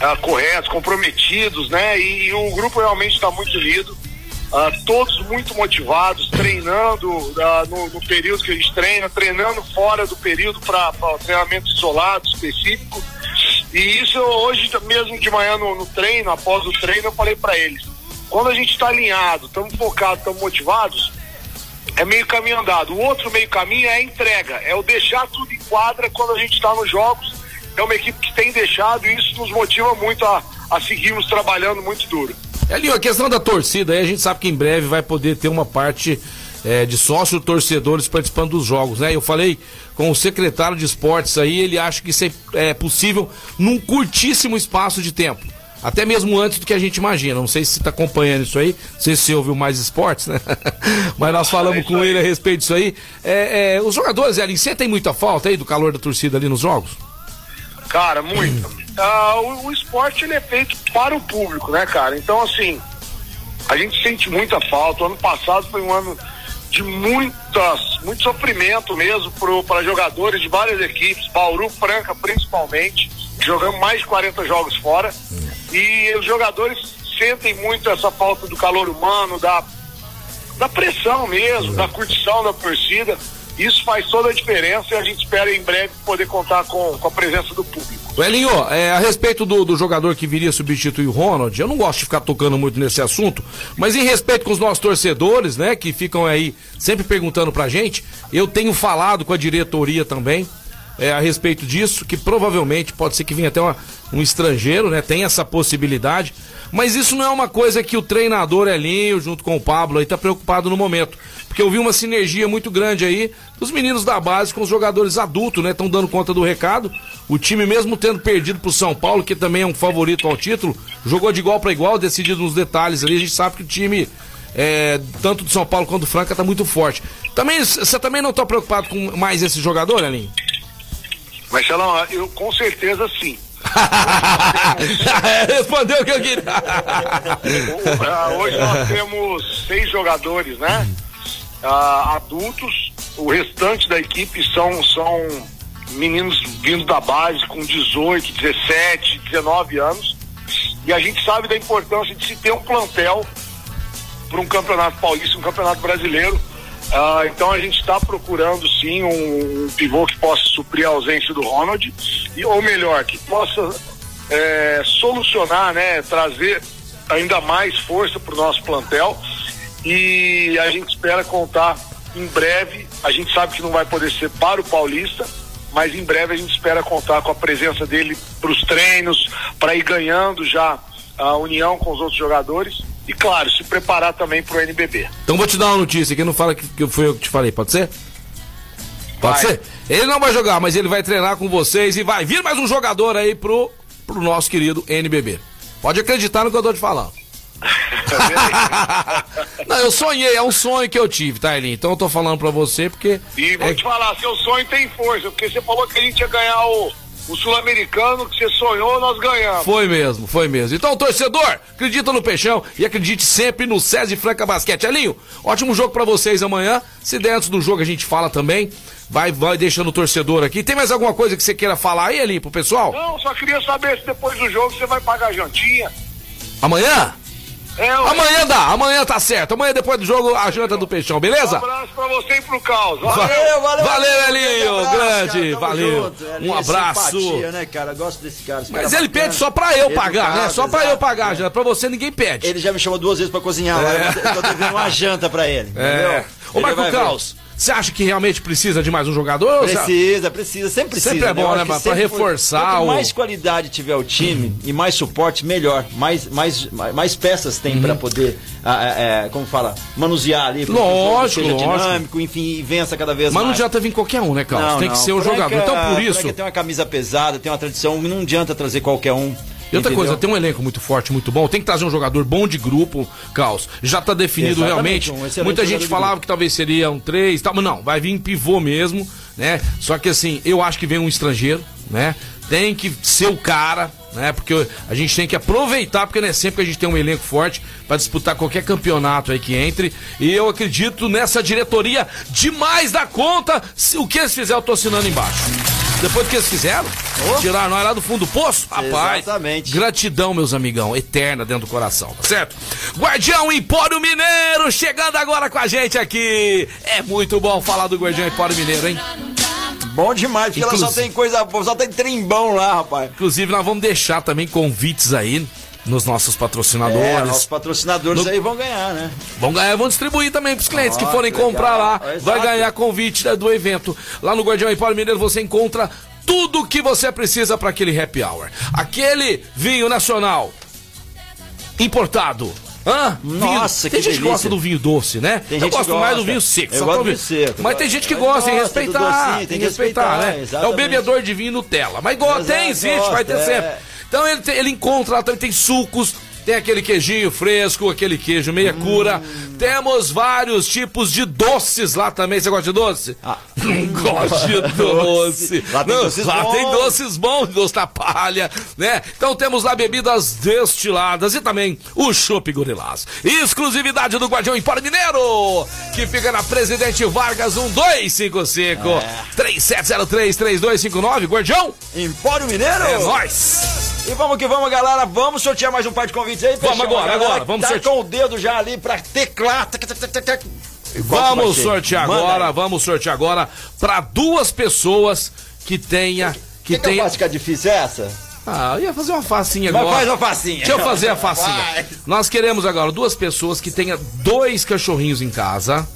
ah, corretos, comprometidos, né? E, o grupo realmente está muito unido. Ah, todos muito motivados, treinando ah, no, no período que gente treina, treinando fora do período para treinamento isolado, específico. E isso hoje mesmo de manhã no, no treino, após o treino, eu falei para eles. Quando a gente está alinhado, estamos focados, estamos motivados, é meio caminho andado. O outro meio caminho é a entrega, é o deixar tudo em quadra quando a gente está nos jogos. É uma equipe que tem deixado e isso nos motiva muito a, a seguirmos trabalhando muito duro. Elinho, a questão da torcida aí, a gente sabe que em breve vai poder ter uma parte é, de sócio torcedores participando dos jogos, né? Eu falei com o secretário de esportes aí, ele acha que isso é, é possível num curtíssimo espaço de tempo. Até mesmo antes do que a gente imagina. Não sei se você está acompanhando isso aí, não sei se você ouviu mais esportes, né? *laughs* Mas nós falamos É com ele a respeito disso aí. É, é, os jogadores, Elinho, sentem muita falta aí do calor da torcida ali nos jogos? Cara, muito. Ah, o, o esporte ele é feito para o público, né, cara? Então, assim, a gente sente muita falta. O ano passado foi um ano de muitas, muito sofrimento mesmo para jogadores de várias equipes, Bauru, Franca principalmente. Jogamos mais de 40 jogos fora. E os jogadores sentem muito essa falta do calor humano, da, da pressão mesmo, da curtição da torcida. Isso faz toda a diferença e a gente espera em breve poder contar com, com a presença do público. Elinho, é, a respeito do, do jogador que viria substituir o Ronald, eu não gosto de ficar tocando muito nesse assunto, mas em respeito com os nossos torcedores, né, que ficam aí sempre perguntando pra gente, eu tenho falado com a diretoria também é, a respeito disso, que provavelmente pode ser que venha até uma- um estrangeiro, né, tem essa possibilidade, mas isso não é uma coisa que o treinador Elinho, junto com o Pablo, aí tá preocupado no momento. Porque eu vi uma sinergia muito grande aí dos meninos da base com os jogadores adultos, né? Estão dando conta do recado. O time, mesmo tendo perdido pro São Paulo, que também é um favorito ao título, jogou de igual para igual, decidido nos detalhes ali. A gente sabe que o time, é, tanto do São Paulo quanto do Franca, tá muito forte. Também, você também não tá preocupado com mais esse jogador, Elinho? Marcelão, eu com certeza sim. *laughs* Respondeu o que eu queria. *laughs* Ah, hoje nós temos seis jogadores, né? Ah, adultos, o restante da equipe são, são meninos vindo da base com 18, 17, 19 anos. E a gente sabe da importância de se ter um plantel para um campeonato paulista, um campeonato brasileiro. Ah, então a gente está procurando sim um, um pivô que possa suprir a ausência do Ronald, e, ou melhor, que possa é, solucionar, né, trazer ainda mais força para o nosso plantel. E a gente espera contar em breve. A gente sabe que não vai poder ser para o Paulista, mas em breve a gente espera contar com a presença dele para os treinos, para ir ganhando já a união com os outros jogadores e, claro, se preparar também para o NBB. Então vou te dar uma notícia que não fala que, que foi eu que te falei, pode ser? Pode Vai. ser? Ele não vai jogar, mas ele vai treinar com vocês e vai vir mais um jogador aí pro, pro nosso querido NBB. Pode acreditar no que eu tô te falando. *laughs* Não, eu sonhei, é um sonho que eu tive, tá, Elinho? Então eu tô falando pra você porque. E vou é- te falar, seu sonho tem força, porque você falou que a gente ia ganhar o, o Sul-Americano, que você sonhou, nós ganhamos. Foi mesmo, foi mesmo. Então, torcedor, acredita no Peixão e acredite sempre no César e Franca Basquete. Elinho, ótimo jogo pra vocês amanhã. Se dentro do jogo a gente fala também, vai, vai deixando o torcedor aqui. Tem mais alguma coisa que você queira falar aí, Elinho, pro pessoal? Não, só queria saber se depois do jogo você vai pagar a jantinha. Amanhã? É, eu- Amanhã dá, amanhã tá certo. Amanhã depois do jogo a janta do Peixão, Um beleza? abraço pra você e pro Caos. Valeu, valeu, Valeu, Elinho, abraço, grande, cara, valeu. junto. Um Elinho é abraço. simpatia, né, cara? Eu Gosto desse cara. esse Mas cara ele bacana, pede só pra eu pagar, né? educado, Só pra eu exato. pagar, já. Pra você ninguém pede. Ele já me chamou duas vezes pra cozinhar lá. Eu tô devendo uma janta pra ele. *laughs* É. Entendeu? Ô, Ele Marco. Caos, você acha que realmente precisa de mais um jogador? Precisa, precisa, sempre precisa. Sempre é bom, Eu acho né, que pra- reforçar Quanto o- mais qualidade tiver o time e mais suporte, melhor. Mais, mais, mais, peças tem pra poder, ah, é, é, como fala, manusear ali. que Uhum. Lógico, seja lógico. dinâmico, enfim, e vença cada vez Mas não mais. adianta vir qualquer um, né, Carlos? Não, tem que não. ser o Franca- jogador. Então, por isso. Tem uma camisa pesada, tem uma tradição, não adianta trazer qualquer um. E outra entendeu? coisa, tem um elenco muito forte, muito bom. Tem que trazer um jogador bom de grupo, Caos. Já tá definido Exatamente, realmente. um Muita gente falava que talvez seria um 3 tal, mas não, vai vir em pivô mesmo, né? Só que assim, eu acho que vem um estrangeiro, né? Tem que ser o cara, né? Porque a gente tem que aproveitar, porque não é sempre que a gente tem um elenco forte pra disputar qualquer campeonato aí que entre. E eu acredito nessa diretoria demais da conta. Se o que eles fizerem, eu tô assinando embaixo. Depois do que eles fizeram, tiraram nós lá do fundo do poço, rapaz. Exatamente. Gratidão, meus amigão, eterna dentro do coração, tá certo? Guardião Empório Mineiro, chegando agora com a gente aqui. É muito bom falar do Guardião Empório Mineiro, hein? Bom demais, porque ela só Inclusive- tem coisa boa, só tem trimbão lá, rapaz. Inclusive, nós vamos deixar também convites aí nos nossos É, patrocinadores. nossos patrocinadores No- aí vão ganhar, né? Vão ganhar, vão distribuir também pros clientes que Ó, forem que comprar lá. Exato. Vai ganhar convite né, do evento. Lá no Guardião Empório Mineiro você encontra tudo que você precisa para aquele happy hour. Aquele vinho nacional importado. Hã? Nossa, tem que gente que delícia. gosta do vinho doce, né? Tem eu que gosto mais do gosta. vinho seco. Eu gosto do ouvir. vinho seco. Mas tem gente que Eu gosta, tem que respeitar. docinho, tem tem que que respeitar, respeitar, né? É o exatamente. bebedor de vinho Nutella. Mas Exato, tem, existe, vai ter gosta, sempre. É. Então ele, tem- ele encontra lá também, tem sucos, tem aquele queijinho fresco, aquele queijo meia cura. Temos vários tipos de doces lá também. Você gosta de doce? Ah. *laughs* Gosto de doce. Lá tem Não, doces lá bons. tem doces bons, doce da palha, né? Então temos lá bebidas destiladas e também o chopp gorilás. Exclusividade do Guardião Empório Mineiro, que fica na Presidente Vargas 1255 3703 3259. Guardião, Empório Mineiro! é nóis! E vamos que vamos, galera. Vamos sortear mais um par de convites aí, Vamos agora, agora, que vamos tá sortear. com o dedo já ali pra teclar. Que Vamos sortear agora, vamos sortear agora para duas pessoas que tenha que que eu tenha faça ficar difícil essa? Ah, eu ia fazer uma facinha Mas agora. faz uma facinha. Deixa eu fazer a facinha. *laughs* Vai. Nós queremos agora duas pessoas que tenham dois cachorrinhos em casa.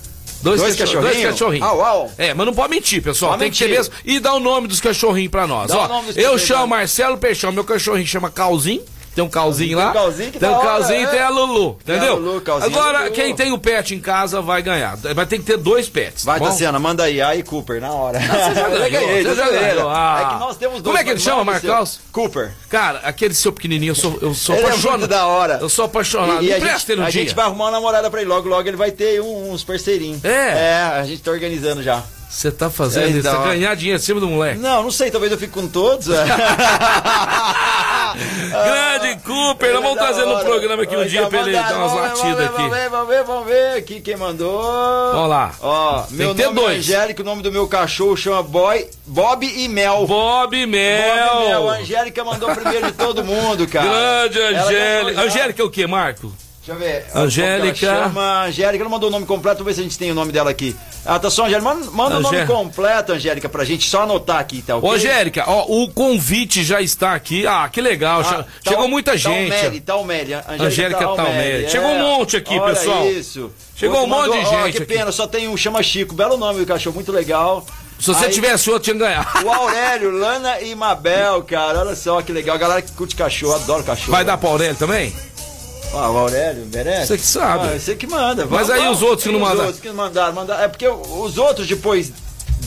Dois, Dois cachorrinhos? Dois cachorrinhos. Au, au. É, mas não pode mentir, pessoal. Pode Tem que ser mentir. mesmo. E dá o nome dos cachorrinhos pra nós. Dá Ó, eu chamo pra- Marcelo Peixão, meu cachorrinho chama Calzinho. Tem um calzinho lá. Tem um calzinho que tem da um hora, calzinho e é. tem a Lulu, Tem a entendeu? Lulu, calzinho Agora, Lulu. quem tem o pet em casa vai ganhar. Vai ter que ter dois pets. Vai, tá? Tassiana, manda aí. Aí, Cooper, na hora. Você já *laughs* ganhou, você já. Ah. É que nós temos dois. Como é que ele chama. Marcos? Cooper. Cara, aquele seu pequenininho, eu sou, eu sou Ele é apaixonado. da hora. Eu sou apaixonado. E, e a, gente, um a dia. gente vai arrumar uma namorada pra ele. Logo, logo ele vai ter um- uns parceirinhos. É? É, a gente tá organizando já. Você tá fazendo É, isso, tá hora. ganhar dinheiro em cima do moleque. Não, não sei, talvez eu fique com todos. *laughs* Grande Cooper, nós vamos trazer no programa aqui um dia pra ele dar umas latidas aqui. Vamos ver, vamos ver, vamos ver aqui quem mandou. Vamos lá. Ó, Tem meu nome é dois. Angélica, o nome do meu cachorro chama Boy, Bob e Mel. Bob Bob e Mel. Mel. A Angélica mandou primeiro de todo mundo, cara. Grande Angélica. Angélica é o que, Marco? Deixa eu ver. Angélica. Chama Angélica, ela mandou o nome completo, vamos ver se a gente tem o nome dela aqui. Tá só, Angélica. Manda, manda o nome completo, Angélica, pra gente só anotar aqui, tá ok? Ô, Angélica, ó, o convite já está aqui. Ah, que legal. Ah, che- Chegou muita gente. Talmeli, Talmeli. Angélica, Angélica Talmeli. É. Chegou um monte aqui, Olha pessoal. isso. Chegou um monte de ó, gente que aqui. pena, só tem um chama Chico. Belo nome do cachorro, muito legal. Se você Aí, tivesse outro, tinha ganhado. O *laughs* Aurélio, Lana e Mabel, cara, olha só que legal. A galera que curte cachorro, adora cachorro. Vai dar pra Aurélio também? Ah, o Aurélio, merece? Você que sabe. Ah, você que manda. Mas aí os outros que não os mandaram? outros que não mandaram, mandaram. É porque os outros depois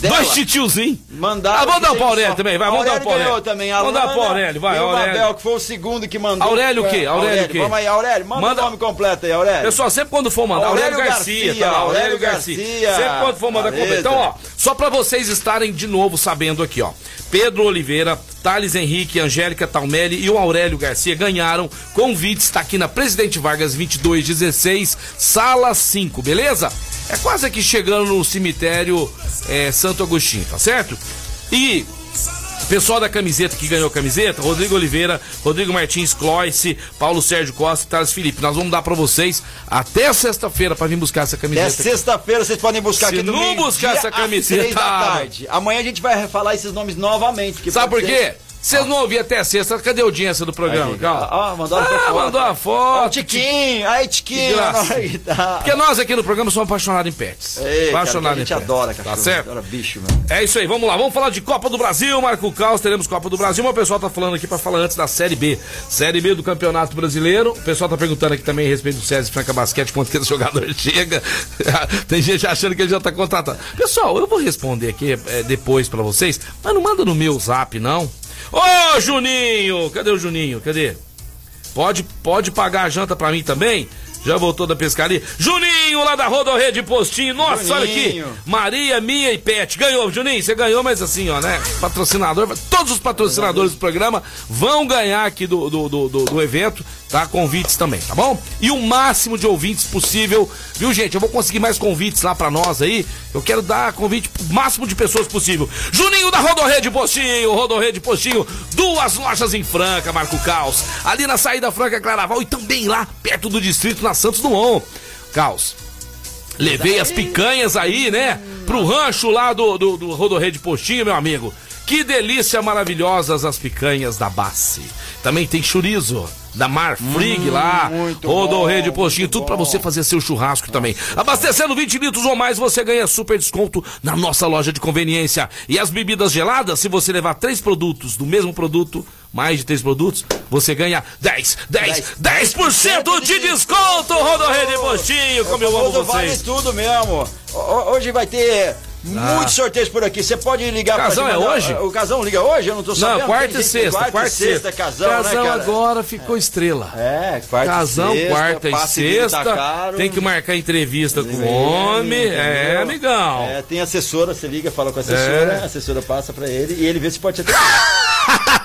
dela. Dois titiozinhos. Mandaram. Ah, vamos dar pro Aurélio também, vai, vamos dar pro ganhou Aurélio. também. a Vamos dar pro Lana Aurélio, vai, Aurélio. Abel, que foi o segundo que mandou. Aurélio o quê? É, Aurélio o quê? Vamos aí, Aurélio, manda, Manda- o nome completo aí, Aurélio. Pessoal, sempre quando for mandar, Aurélio, Aurélio Garcia, Garcia, tá lá, Aurélio Aurélio Garcia. Garcia. Sempre quando for mandar completo. Então, ó, só pra vocês estarem de novo sabendo aqui, ó. Pedro Oliveira, Thales Henrique, Angélica Talmelli e o Aurélio Garcia ganharam convites, tá aqui na Presidente Vargas 2216, sala 5, beleza? É quase aqui chegando no cemitério é, Santo Agostinho, tá certo? E Pessoal da camiseta que ganhou a camiseta, Rodrigo Oliveira, Rodrigo Martins, Cloice, Paulo Sérgio Costa e Thales Felipe. Nós vamos dar pra vocês até sexta-feira pra vir buscar essa camiseta. sexta-feira, vocês podem buscar Se aqui no não buscar essa às camiseta, três da tarde. Amanhã a gente vai falar esses nomes novamente. Sabe por quê? ser- Vocês não ouviram até sexta, cadê a audiência do programa? Aí, Calma. ó, mandou uma ah, foto. mandou a Ó, foto. Tiquinho, aí Tiquinho. *laughs* tá. Porque nós aqui no programa somos apaixonados em pets. Ei, cara, apaixonados que a em gente pets. adora cachorro. Tá certo? Adora bicho, mano. É isso aí, vamos lá, vamos falar de Copa do Brasil, Marco Caos, teremos Copa do Brasil, mas o pessoal tá falando aqui pra falar antes da Série B. Série B do Campeonato Brasileiro, o pessoal tá perguntando aqui também a respeito do César Franca Basquete, quanto que esse jogador *laughs* chega. *laughs* Tem gente achando que ele já tá contratado. Pessoal, eu vou responder aqui é, depois pra vocês, mas não manda no meu zap, não. Ô, Juninho! Cadê o Juninho? Cadê? Pode, pode pagar a janta pra mim também? Já voltou da pescaria. Juninho, lá da Rodorrede Postinho. Nossa, olha aqui. Juninho. Maria, Mia e Pet. Ganhou, Juninho. Você ganhou, mas assim, ó, né? Patrocinador. Todos os patrocinadores do programa vão ganhar aqui do, do, do, do- do evento, tá? Convites também, tá bom? E o máximo de ouvintes possível, viu, gente? Eu vou conseguir mais convites lá pra nós aí. Eu quero dar convite pro máximo de pessoas possível. Juninho da Rodorrede Postinho, Rodorrede Postinho. Duas lojas em Franca, Marco Caos. Ali na saída Franca Claraval e também lá perto do distrito, Santos Dumont. Caos. Levei as picanhas aí, né? Pro rancho lá do, do, do Rodorrede Postinho, meu amigo. Que delícia maravilhosas as picanhas da Basse. Também tem chorizo da Marfrig lá. muito Rodorrede bom, Postinho, tudo pra bom. você fazer seu churrasco também. Abastecendo 20 litros ou mais, você ganha super desconto na nossa loja de conveniência. E as bebidas geladas, se você levar três produtos do mesmo produto, mais de três produtos, você ganha 10, 10, 10% de desconto, Rodorrede Postinho, como eu amo Tudo vale vocês. tudo mesmo. Ho- ho- Hoje vai ter muitos sorteios por aqui. Você pode ligar Ah. Casão pra é hoje? O Casão liga hoje? Eu não tô sabendo. Não, quarta e sexta, quarta, quarta e sexta, Casão, Casão né, agora ficou estrela. É, quarta Casão, e sexta. quarta e tá sexta. caro. tem que marcar entrevista com o homem. É, amigão. É, tem assessora, você liga, fala com a assessora, É. a assessora passa pra ele e ele vê se pode te atender. *laughs*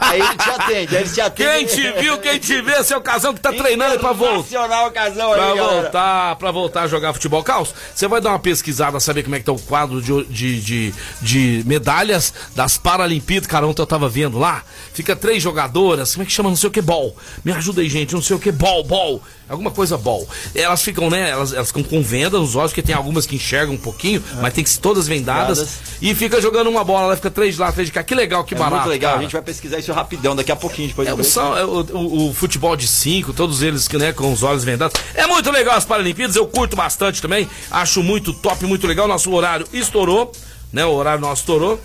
aí ele te atende, aí ele te atende. Quem te viu, quem te vê, seu casão que tá treinando pra voltar. Casão aí, Pra galera. voltar, pra voltar a jogar futebol. Caos, você vai dar uma pesquisada, saber como é que tá o quadro de, de, de, de medalhas das Paralimpíadas. Cara, ontem eu tava vendo lá. Fica três jogadoras, como é que chama? Não sei o que, bol. Me ajuda aí, gente, não sei o que, bol, bol. Alguma coisa bol. Elas ficam, né? Elas, elas ficam com venda nos olhos, porque tem algumas que enxergam um pouquinho, mas tem que ser todas vendadas. Vendadas. E fica jogando uma bola, ela fica três de lá, três de cá. Que legal, que É barato. muito legal, cara. a gente vai pesquisar isso rapidão, daqui a pouquinho, depois É, são- é, o, o- o futebol de cinco, todos eles que, né, com os olhos vendados. É muito legal as Paralimpíadas, eu curto bastante também. Acho muito top, muito legal. Nosso horário estourou, né? O horário nosso estourou.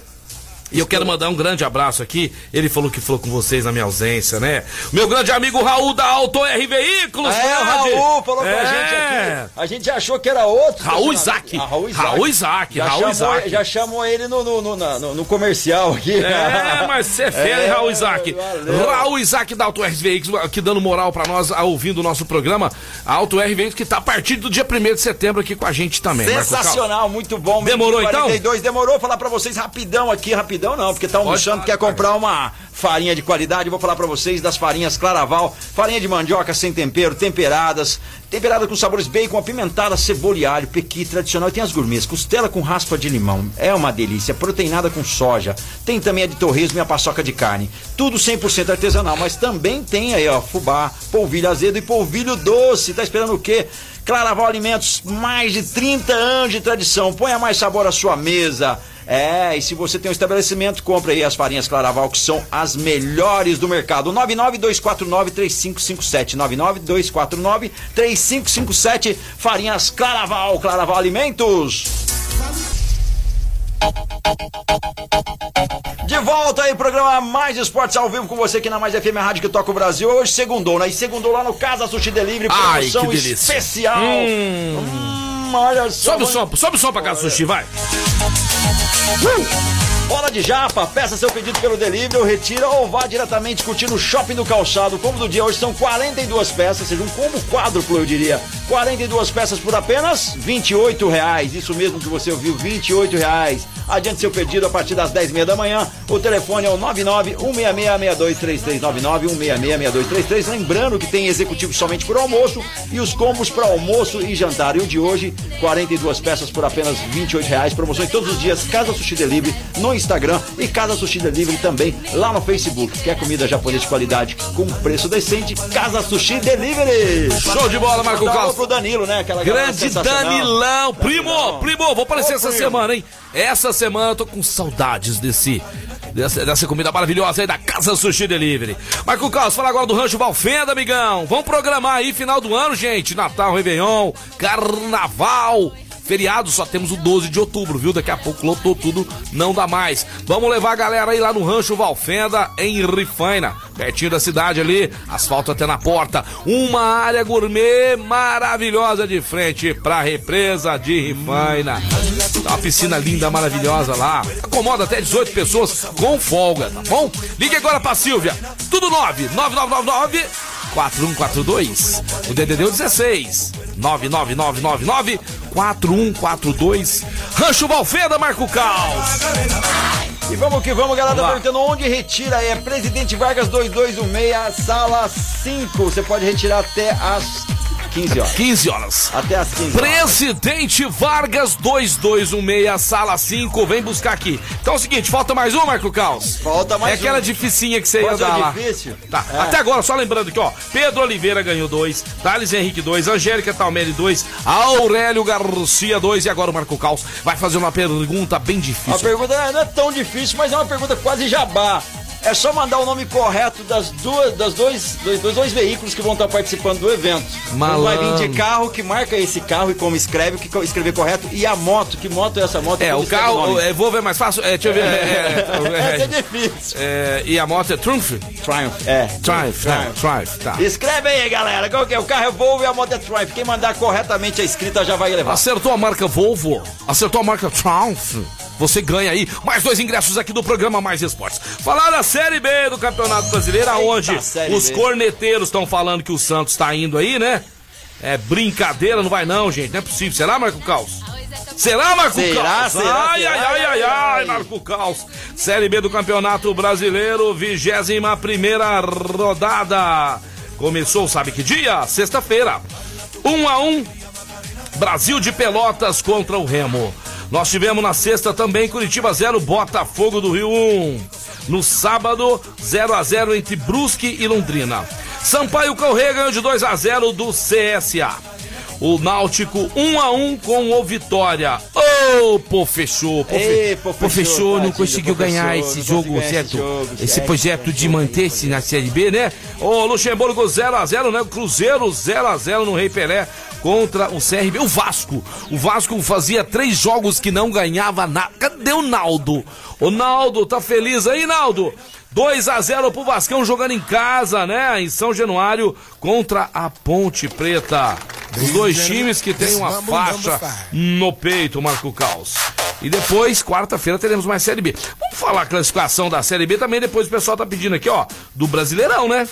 E eu quero mandar um grande abraço aqui. Ele falou que falou com vocês na minha ausência, né? Meu grande amigo Raul da Auto R Veículos. É, o. Raul falou com a É. gente aqui. A gente achou que era outro. Raul. Isaac. Ah, Raul Isaac. Raul Isaac, Já Raul chamou, Isaac. Já chamou ele no, no, no, no- no comercial aqui. É, mas você é *laughs* fera, hein, É, Raul Isaac. valeu. Raul Isaac da Auto R Veículos, aqui dando moral pra nós, ah, ouvindo o nosso programa. A Auto R Veículos que tá a partir do dia 1 de setembro aqui com a gente também. Sensacional, muito bom. Demorou, então? 42, demorou falar pra vocês rapidão aqui, rapidão não, porque tá almoçando, falar, quer comprar uma farinha de qualidade. Vou falar pra vocês das farinhas Claraval, farinha de mandioca sem tempero, temperadas, temperada com sabores bacon, apimentada, cebola e alho, pequi tradicional. E tem as gourmets, costela com raspa de limão. É uma delícia, proteinada com soja. Tem também a de torresmo e a paçoca de carne. Tudo 100% artesanal, mas também tem aí, ó, fubá, polvilho azedo e polvilho doce. Tá esperando o quê? Claraval Alimentos, mais de 30 anos de tradição. Ponha mais sabor à sua mesa. É, e se você tem um estabelecimento, compre aí as farinhas Claraval, que são as melhores do mercado. 99249-3557. 99249-3557. Farinhas Claraval, Claraval Alimentos. De volta aí, programa Mais Esportes ao vivo com você aqui na Mais FM Rádio que toca o Brasil. Hoje segundou, né? E segundou lá no Casa Sushi Delivery, Ai, promoção delícia. especial. Hum. Hum, olha só. Sobe o som, sobe o som pra cá, Sushi, vai. Bola de japa, peça seu pedido pelo delivery ou retira ou vá diretamente curtir no Shopping do Calçado. O combo do dia hoje são 42 peças, seja um combo quádruplo, eu diria. 42 peças por apenas 28 reais. Isso mesmo que você ouviu, 28 reais. Adiante seu pedido a partir das 10 h 30 da manhã. O telefone é o 99 166 6233 166 Lembrando que tem executivo somente por almoço e os combos para almoço e jantar. E o de hoje, 42 peças por apenas 28 reais. Promoções todos os dias. Casa Sushi Delivery no Instagram e Casa Sushi Delivery também lá no Facebook. Quer comida japonesa de qualidade com preço decente? Casa Sushi Delivery. Show de bola, Marco Carlos. Pro Danilo, né? Aquela Grande. Danilão. Primo, Danilão. primo, vou aparecer Ô, essa primo. semana, hein? Essa semana eu tô com saudades desse. Dessa, dessa comida maravilhosa aí da Casa Sushi Delivery. Marco Carlos, fala agora do Rancho Valfenda, amigão. Vamos programar aí final do ano, gente. Natal, Réveillon, Carnaval. Feriado só temos o 12 de outubro, viu? Daqui a pouco lotou tudo, não dá mais. Vamos levar a galera aí lá no Rancho Valfenda, em Rifaina, pertinho da cidade ali, asfalto até na porta. Uma área gourmet maravilhosa de frente pra represa de Rifaina. Tá Uma piscina linda, maravilhosa lá. Acomoda até 18 pessoas com folga, tá bom? Ligue agora pra Silvia. Tudo 9 9999 4142. O DDD é o 16 99999 4142. Rancho Valfenda, Marco Caos. E vamos que vamos, galera. Vamos perguntando onde retira. É Presidente Vargas 2216, sala 5. Você pode retirar até as 15 horas. 15 horas. Até as 15 horas. Presidente Vargas 2216, sala 5, vem buscar aqui. Então é o seguinte, falta mais um, Marco Caos? Falta mais É aquela um. dificinha que você ia dar lá. difícil? Tá, É. até agora, só lembrando aqui, ó. Pedro Oliveira ganhou dois, Thales Henrique dois, Angélica Talmeri dois, Aurélio Garcia dois e agora o Marco Caos vai fazer uma pergunta bem A difícil. pergunta não é tão difícil, mas é uma pergunta quase jabá. É só mandar o nome correto das duas, das dois, dois, dois, dois veículos que vão estar participando do evento. Um vai vir Malandro. de carro, que marca esse carro e como escreve, o que escrever correto. E a moto, que moto é essa moto? É, o carro, é, vou ver mais fácil, é, deixa eu ver. é, é, *laughs* Essa é difícil. é, e a moto é Triumph? Triumph, é. Triumph, é, Triumph, tá. Escreve aí, galera. Qual que é? O carro é Volvo e a moto é Triumph. Quem mandar corretamente a escrita já vai levar. Acertou a marca Volvo, acertou a marca Triumph. Você ganha aí mais dois ingressos aqui do programa Mais Esportes. Falar da Série B do Campeonato Brasileiro, aonde Série os B. corneteiros estão falando que o Santos tá indo aí, né? É brincadeira, não vai não, gente. Não é possível. Será, Marco Caos? Será, Marco Será, Caos? será, ai, será? ai, ai, ai, ai. Marco Caos. Série B do Campeonato Brasileiro, vigésima primeira rodada. Começou, sabe que dia? Sexta-feira. Um a um, Brasil de Pelotas contra o Remo. Nós tivemos na sexta também Curitiba 0, Botafogo do Rio 1. No sábado, 0 a 0 entre Brusque e Londrina. Sampaio Correia ganhou de 2 a 0 do CSA. O Náutico 1 a 1 com o Vitória. Ô, pô, fechou. Pô, Ei, pô, pô, fechou, fechou, não conseguiu ganhar fechou, esse jogo, certo? esse jogo, Esse certo, projeto certo, de manter-se na Série B, né? O Luxemburgo 0x0, né? O Cruzeiro 0x0 no Rei Pelé contra o CRB. O Vasco. O Vasco fazia três jogos que não ganhava nada. Cadê o Naldo? O Naldo, tá feliz aí, Naldo? 2 a 0 pro Vascão jogando em casa, né? Em São Januário contra a Ponte Preta. Os dois times que têm uma faixa no peito, Marco Caos. E depois, quarta-feira, teremos mais Série B. Vamos falar a classificação da Série B também, depois o pessoal tá pedindo aqui, ó, do Brasileirão, né?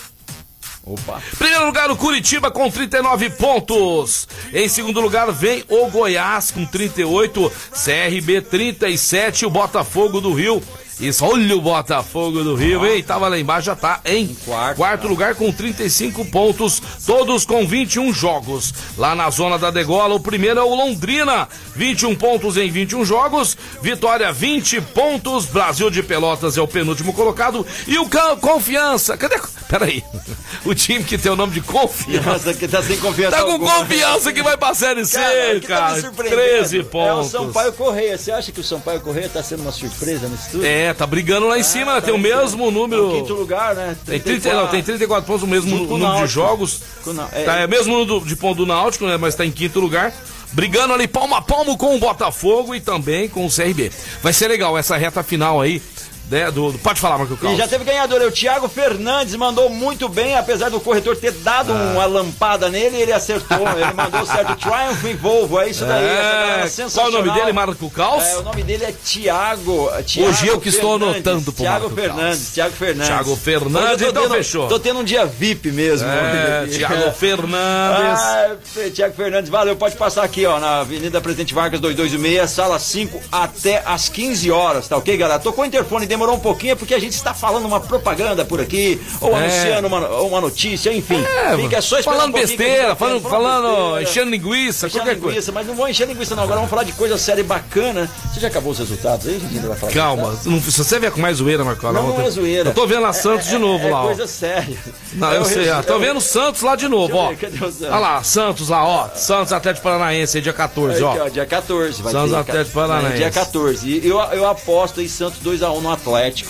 Opa. Primeiro lugar, o Curitiba com 39 pontos. Em segundo lugar, vem o Goiás com 38, CRB 37, o Botafogo do Rio. Isso, olha o Botafogo do Rio, hein? Tava lá embaixo, já tá em quarto, lugar com 35 pontos, todos com 21 jogos. Lá na zona da degola, o primeiro é o Londrina, 21 pontos em 21 jogos. Vitória, 20 pontos. Brasil de Pelotas é o penúltimo colocado. E o Confiança, cadê? Peraí, *laughs* o time que tem o nome de Confiança. Que tá sem confiança. Tá com alguma. confiança que vai pra Série C, Cara, tá cara. surpreendendo 13 É o pontos. Sampaio Correia. Você acha que o Sampaio Correia tá sendo uma surpresa nesse tudo? É, tá brigando lá em cima, né? tem o mesmo número. No quinto lugar, né? Tem, 30, não, tem 34 pontos, o mesmo Junto com o número de jogos. O é. Tá, é o mesmo número de ponto do Náutico, né? Mas tá em quinto lugar. Brigando ali palmo a palmo com o Botafogo e também com o CRB. Vai ser legal essa reta final aí né, do, do- Pode falar, Marco E Carlos. já teve ganhador, é o Thiago Fernandes, mandou muito bem, apesar do corretor ter dado Ah. uma lampada nele, ele acertou, *laughs* ele mandou certo Triumph em Volvo, é isso daí, galera É, qual o sensacional. nome dele, Marco Caos? É, o nome dele é Thiago, Thiago Hoje eu que estou Fernandes, anotando pro Thiago Marco Fernandes. Thiago Fernandes. Thiago Fernandes, tô então tendo- fechou. Tô tendo um dia VIP mesmo. É, *laughs* Thiago Fernandes. Ah, Tiago Fernandes, valeu. Pode passar aqui, ó, na Avenida Presidente Vargas 226, sala 5, até às 15 horas, tá ok, galera? Tocou o interfone, demorou um pouquinho, porque a gente está falando uma propaganda por aqui, ou É. anunciando uma, uma notícia, enfim. É, Fica só esperando falando besteira, falando, tendo, falando besteira. enchendo linguiça, Encher qualquer linguiça, coisa. mas não vou encher linguiça não, agora vamos falar de coisa séria e bacana. Você já acabou os resultados aí? Calma, não, se você vier com mais zoeira, Marco resultados? Não, não é zoeira. Eu tô vendo a Santos de novo é, lá, É ó. coisa séria. Não, É eu sei, ó. Tô é vendo Santos lá de novo, eu ó. Olha lá, Santos lá, ó. Santos Atlético Paranaense, aí, dia 14, Aqui, ó. ó, dia 14. Vai Santos Atlético Paranaense. é, Dia 14. E eu, eu aposto em Santos 2x1 no Atlético,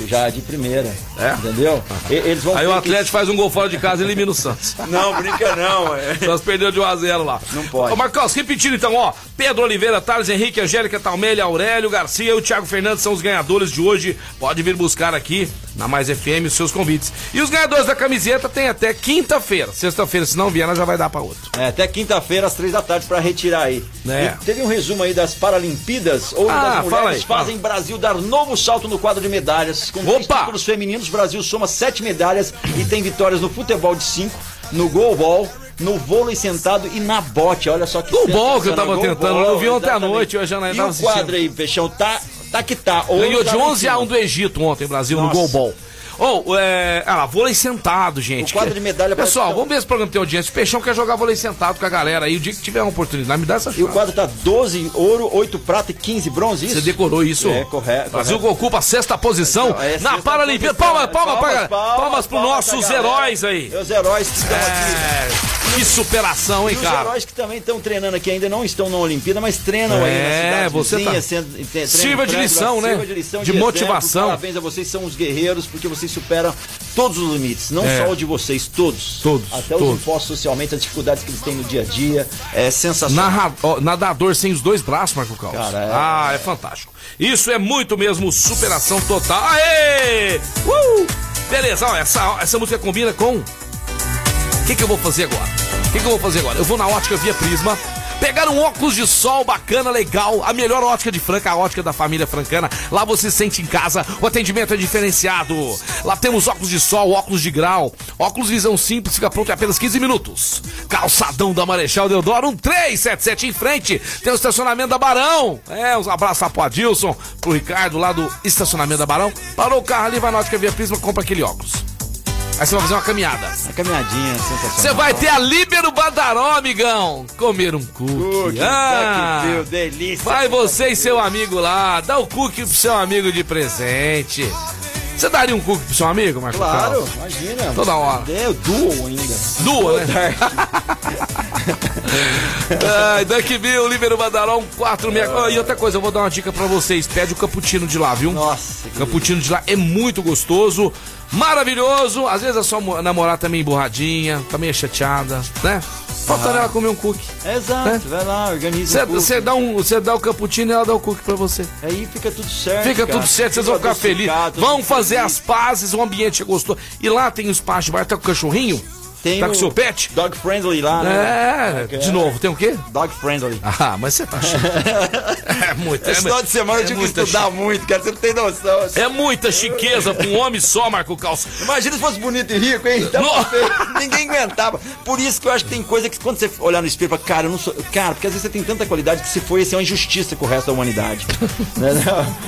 já de primeira. É? Entendeu? E- eles vão Aí o que- Atlético faz um gol fora de casa e elimina o Santos. Não, brinca não. É. Santos perdeu de 1x0 lá. Não pode. Ô, Marcos, repetindo então, ó. Pedro Oliveira, Thales Henrique, Angélica Talmelha, Aurélio Garcia e o Thiago Fernandes são os ganhadores de hoje. Pode vir buscar aqui na Mais FM os seus convites. E os ganhadores da camiseta tem até quinta-feira. Sexta-feira, se não vier, nós já vai dar pra outro. É, até quinta-feira, às três da tarde, pra retirar aí. É. E teve um resumo aí das Paralimpíadas. Hoje Ah, as fala mulheres aí, fala. fazem Brasil dar novo salto no quadro de medalhas. Com Opa! títulos femininos, o Brasil soma sete medalhas e tem vitórias no futebol de cinco, no goalball, no vôlei sentado e na bote. Olha só que No ball que eu tava Goalball, tentando, eu vi ontem à noite, eu já não E tava o assistindo. quadro aí, Peixão, tá, tá que tá. Ganhou de tá lá em 11 a cima. 1 do Egito ontem, Brasil, no Nossa. Ou, é. Ah lá, vôlei sentado, gente. O quadro de medalha Pessoal, é vamos ver se o programa tem audiência. O Peixão quer jogar vôlei sentado com a galera aí. O dia que tiver uma oportunidade, me dá essa E o chance. quadro tá 12 ouro, 8 prata e 15 bronze, isso? Você decorou isso? É, correto, Brasil correto. ocupa a sexta posição Então, é na Paralimpíada. Palmas, palmas, palmas, palmas, palmas pros nossos heróis aí. Os heróis que estão aqui. É, que superação, hein, E os cara? heróis que também estão treinando aqui, ainda não estão na Olimpíada, mas treinam aí É, nas cidades você tá- sendo- te- treinam Sirva de lição, né? sirva de lição, De motivação. Parabéns a vocês, são os guerreiros, porque vocês superam todos os limites, não É. só o de vocês, todos. Todos, Até os todos. impostos socialmente, as dificuldades que eles têm no dia a dia, é sensacional. Narra- ó, nadador sem os dois braços, Marco Caos. Cara, é- Ah, é fantástico. Isso é muito mesmo superação total. Aê! Uh! Beleza, ó, essa, essa música combina com. O que, que eu vou fazer agora? O que, que eu vou fazer agora? Eu vou na ótica Via Prisma. Pegar um óculos de sol bacana, legal, a melhor ótica de Franca, a ótica da família francana. Lá você se sente em casa, o atendimento é diferenciado. Lá temos óculos de sol, óculos de grau, óculos visão simples, fica pronto em apenas 15 minutos. Calçadão da Marechal Deodoro, um 377 em frente. Tem o estacionamento da Barão. É, uns abraços pro Adilson, pro Ricardo lá do estacionamento da Barão. Parou o carro ali, vai na ótica Via Prisma, compra aquele óculos. Aí você vai fazer uma caminhada. Uma caminhadinha sensacional. Você vai ter a Líbero Badaró, amigão. Comer um cookie. Cookie, Ah, que viu, delícia. vai você e seu amigo lá. Dá o cookie pro seu amigo de presente. Você daria um cookie pro seu amigo, Marco Claro, Carlos? imagina. Toda hora. É, duo ainda. Duas, né? *laughs* Ai, Duck Bill, Líbero Badaró, um 46. Oh, e outra coisa, eu vou dar uma dica pra vocês. Pede o cappuccino de lá, viu? Nossa, O cappuccino de lá é muito gostoso, maravilhoso. Às vezes a sua mo- namorada tá meio emburradinha, tá meio chateada, né? Falta ela comer um cookie. Exato, É. vai lá, organiza. Você dá, um, dá o cappuccino e ela dá o cookie pra você. Aí fica tudo certo. Fica cara. tudo certo, vocês vão Fica ficar felizes. Vão fazer feliz. as pazes, o ambiente é gostoso. E lá tem o espaço de bar, tá com o cachorrinho? Tem tá o com o seu pet? Dog friendly lá, né? É, de novo, tem o quê? Dog friendly. Ah, mas você tá achando. *laughs* É muito. Esse final de semana eu é tive que estudar muito, cara. Você não tem noção. É muita chiqueza pra um homem só, Marco Calça. Imagina se fosse bonito e rico, hein? Nossa. feio. Ninguém aguentava. Por isso que eu acho que tem coisa que quando você olhar no espelho, fala, cara, eu não sou. Cara, porque às vezes você tem tanta qualidade que se for, isso é uma injustiça com o resto da humanidade. *laughs* Né?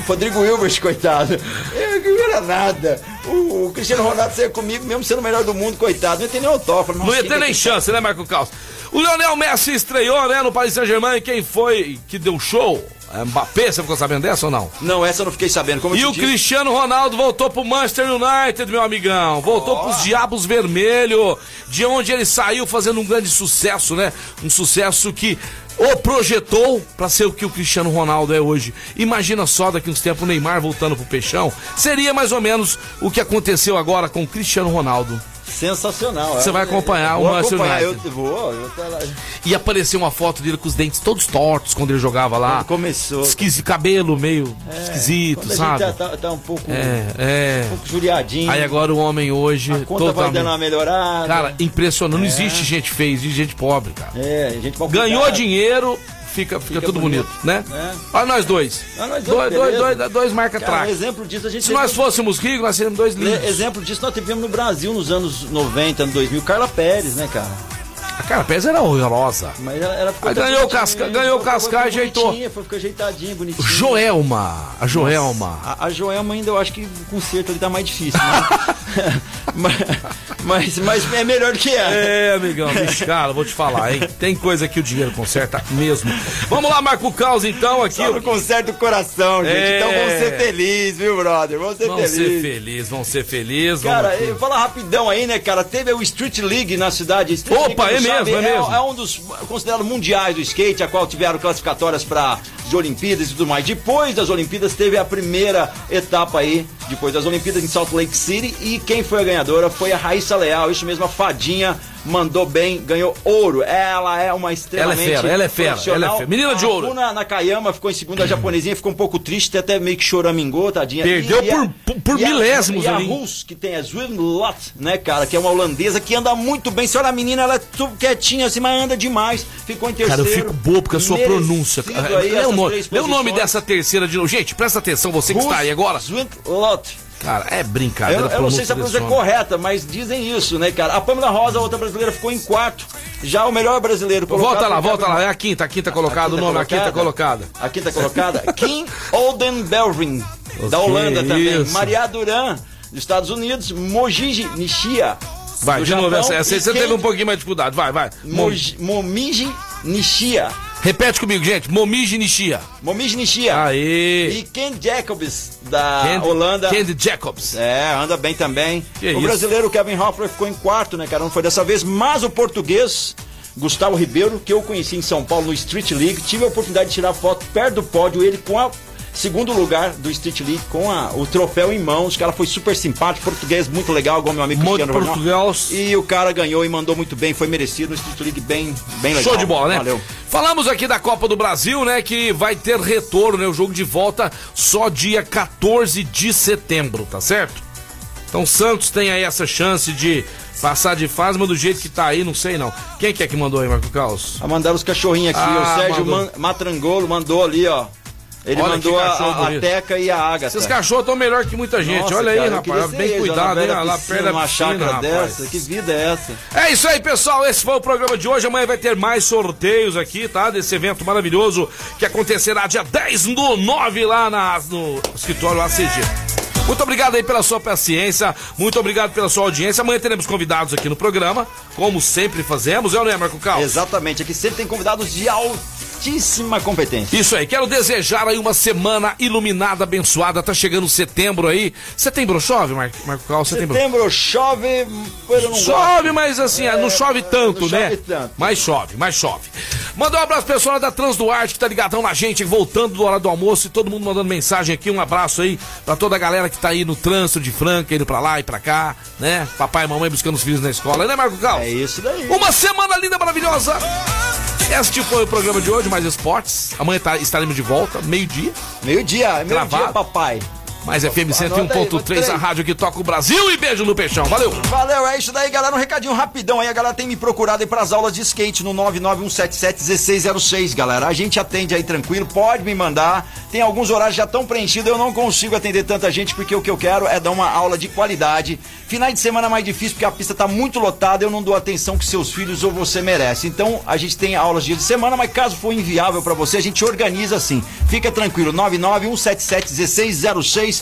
Rodrigo Hilbert, coitado. Eu era nada. O, o Cristiano Ronaldo saiu comigo, mesmo sendo o melhor do mundo, coitado. Não ia ter nem autógrafo. Não ia ter nem chance, né, Marco Calça? O Lionel Messi estreou, né, no Paris Saint-Germain. Quem foi que deu show? É Mbappé, você ficou sabendo dessa ou não? Não, essa eu não fiquei sabendo. Como E o disse, Cristiano Ronaldo voltou pro Manchester United, meu amigão. Voltou pros Diabos Vermelho, de onde ele saiu fazendo um grande sucesso, né? Um sucesso que o projetou pra ser o que o Cristiano Ronaldo é hoje. Imagina só daqui uns tempos o Neymar voltando pro Peixão. Seria mais ou menos o que aconteceu agora com o Cristiano Ronaldo. Sensacional. Você é. vai acompanhar o Manchester acompanhar, United. Eu vou, eu tô lá. E apareceu uma foto dele com os dentes todos tortos quando ele jogava lá. Quando começou. Esquisito, cabelo meio esquisito, Quando a sabe? tá, tá- tá um pouco, É, é. um pouco judiadinho. Aí agora o homem hoje. a conta vai dando uma melhorada. Cara, impressionante. Não existe gente feia, existe gente pobre, cara. é, gente Ganhou dinheiro, fica, fica, tudo bonito, bonito, né? É. Olha nós dois. Ah, nós dois, dois, beleza. dois, dois marca Cara, exemplo disso a gente Se nós fôssemos ricos, nós seríamos dois lindos. Exemplo disso nós tivemos no Brasil nos anos 90, anos 2000, Carla Pérez, né, cara? A cara pés era horrorosa. Mas ela, ela ficou Aí ganhou o casca- ganhou foi- cascar foi e ajeitou. Foi, ficou ajeitadinha, bonitinha. Joelma. A Joelma. A, a Joelma ainda eu acho que o conserto ali tá mais difícil, né? *laughs* mas, mas, mas é melhor do que ela. É, amigão, cara, vou te falar, hein? Tem coisa que o dinheiro conserta mesmo. Vamos lá, Marco Caos, então, aqui. Só conserta o coração, gente. É. Então vamos ser felizes, viu, brother? Vamos ser Vamos felizes. ser felizes, vamos ser felizes. Cara, vamos... fala rapidão aí, né, cara? Teve o Street League na cidade. Street Opa, League, é mesmo, é mesmo. É um dos considerados mundiais do skate, a qual tiveram classificatórias para as Olimpíadas e tudo mais. Depois das Olimpíadas teve a primeira etapa aí, depois das Olimpíadas em Salt Lake City e quem foi a ganhadora foi a Raíssa Leal, isso mesmo, a fadinha mandou bem, ganhou ouro. Ela é uma extremamente fera, ela é fera, ela é fera. Menina de ouro. Hakuna Nakayama ficou em segunda, a japonesinha ficou um pouco triste, até meio que choramingou, tadinha. Perdeu E- e a- por- por- por e a- milésimos e a ali. Rus, que tem a Zwimlot, né, cara, que é uma holandesa que anda muito bem. Você olha a menina, ela é tudo quietinha assim, mas anda demais. Ficou em Cara, terceiro. eu fico bobo com a sua pronúncia. Lê o, nome, lê o nome dessa terceira de novo. Gente, presta atenção, você que Rus está aí agora. Cara, é Eu, brincadeira. eu não sei se a pronúncia é correta, mas dizem isso, né, cara? A Pamela Rosa, outra brasileira, ficou em quarto. Já o melhor brasileiro Volta lá, volta lá. É a quinta, a quinta colocada, o nome, a quinta colocada. A quinta colocada. *laughs* Kim Oldenbelring, da Ok, Holanda também. isso. Maria Duran, dos Estados Unidos. Mojiji Nishia. Vai, de novo, Japão. essa, essa E você teve um pouquinho mais de dificuldade. Vai, vai. Moji- Momiji Nishia. Repete comigo, gente. Momiji Nishia. Momiji Nishia. Aê. E Ken Jacobs, da Candy- Holanda. Candy Jacobs. É, anda bem também. Que o isso. brasileiro Kevin Hoffler ficou em quarto, né, cara? Não foi dessa vez, mas o português Gustavo Ribeiro, que eu conheci em São Paulo no Street League, tive a oportunidade de tirar foto perto do pódio, ele com a segundo lugar do Street League, com a- o troféu em mãos. O cara foi super simpático, português muito legal, igual meu amigo Muito Cristiano Ronaldo. E o cara ganhou e mandou muito bem, foi merecido no Street League, bem, bem legal. Show de bola, né? Valeu. Falamos aqui da Copa do Brasil, né? Que vai ter retorno, né? O jogo de volta só dia 14 de setembro, tá certo? Então o Santos tem aí essa chance de passar de fase, mas do jeito que tá aí, não sei não. Quem que é que mandou aí, Marco Caos? A mandar os cachorrinhos aqui, Ah, o Sérgio mandou. Man- Matrangolo mandou ali, ó. Ele Olha mandou a, a-. Teca e a Agatha. Esses cachorros estão melhor que muita gente. Nossa, Olha aí, cara, eu rapaz. Bem eles, cuidado, hein? na Lá perto piscina, chácara dessa. Que vida é essa? É isso aí, pessoal. Esse foi o programa de hoje. Amanhã vai ter mais sorteios aqui, tá? Desse evento maravilhoso que acontecerá dia 10 do 9 lá na, no escritório ACG. Muito obrigado aí pela sua paciência, muito obrigado pela sua audiência. Amanhã teremos convidados aqui no programa, como sempre fazemos, é ou não é, Marco Cal? Exatamente, aqui sempre tem convidados de altíssima competência. Isso aí, quero desejar aí uma semana iluminada, abençoada. Tá chegando setembro aí. Setembro chove, Mar Marco Cal? Setembro. Setembro chove, eu não Chove, mas assim, É, não chove tanto, não né? chove tanto. Mas chove, mas chove. Mandar um abraço pessoal da Transduarte que tá ligadão na gente, voltando do hora do almoço e todo mundo mandando mensagem aqui. Um abraço aí pra toda a galera que tá aí no trânsito de Franca, indo pra lá e pra cá, né? Papai e mamãe buscando os filhos na escola, né, Marco Cal? É isso daí. Uma semana linda, maravilhosa. Este foi o programa de hoje, mais esportes. Amanhã tá- estaremos de volta, meio-dia. Meio-dia, meio-dia, papai. Mais FM Anota aí, 101.3, a rádio que toca o Brasil. E beijo no peixão. Valeu! Valeu, é isso daí, galera. Um recadinho rapidão aí. A galera tem me procurado aí pras aulas de skate no 991771606, galera. A gente atende aí tranquilo, pode me mandar. Tem alguns horários já estão preenchidos. Eu não consigo atender tanta gente porque o que eu quero é dar uma aula de qualidade. Finais de semana é mais difícil porque a pista tá muito lotada. Eu não dou atenção que seus filhos ou você merece. Então a gente tem aulas dia de semana, mas caso for inviável pra você, a gente organiza assim. Fica tranquilo, 991771606.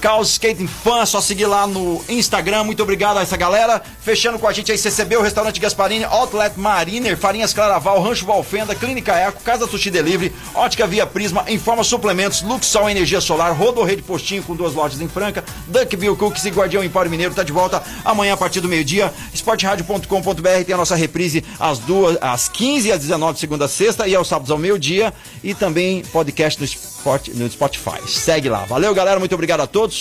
Caos Skating Fan, só seguir lá no Instagram. Muito obrigado a essa galera. Fechando com a gente aí, CCB, o Restaurante Gasparini, Outlet Mariner, Farinhas Claraval, Rancho Valfenda, Clínica Eco, Casa Sushi Delivery, Ótica Via Prisma, Informa Suplementos, Luxol Energia Solar, Rodo Rede Postinho com duas lojas em Franca, Duckville Cookies e Guardião Empório Mineiro tá de volta amanhã a partir do meio-dia. Esportradio.com.br tem a nossa reprise às duas, às 15 e às 19 segunda a sexta e aos sábados ao meio-dia e também podcast no, no Spotify. Segue lá. Valeu, galera. Muito obrigado a todos.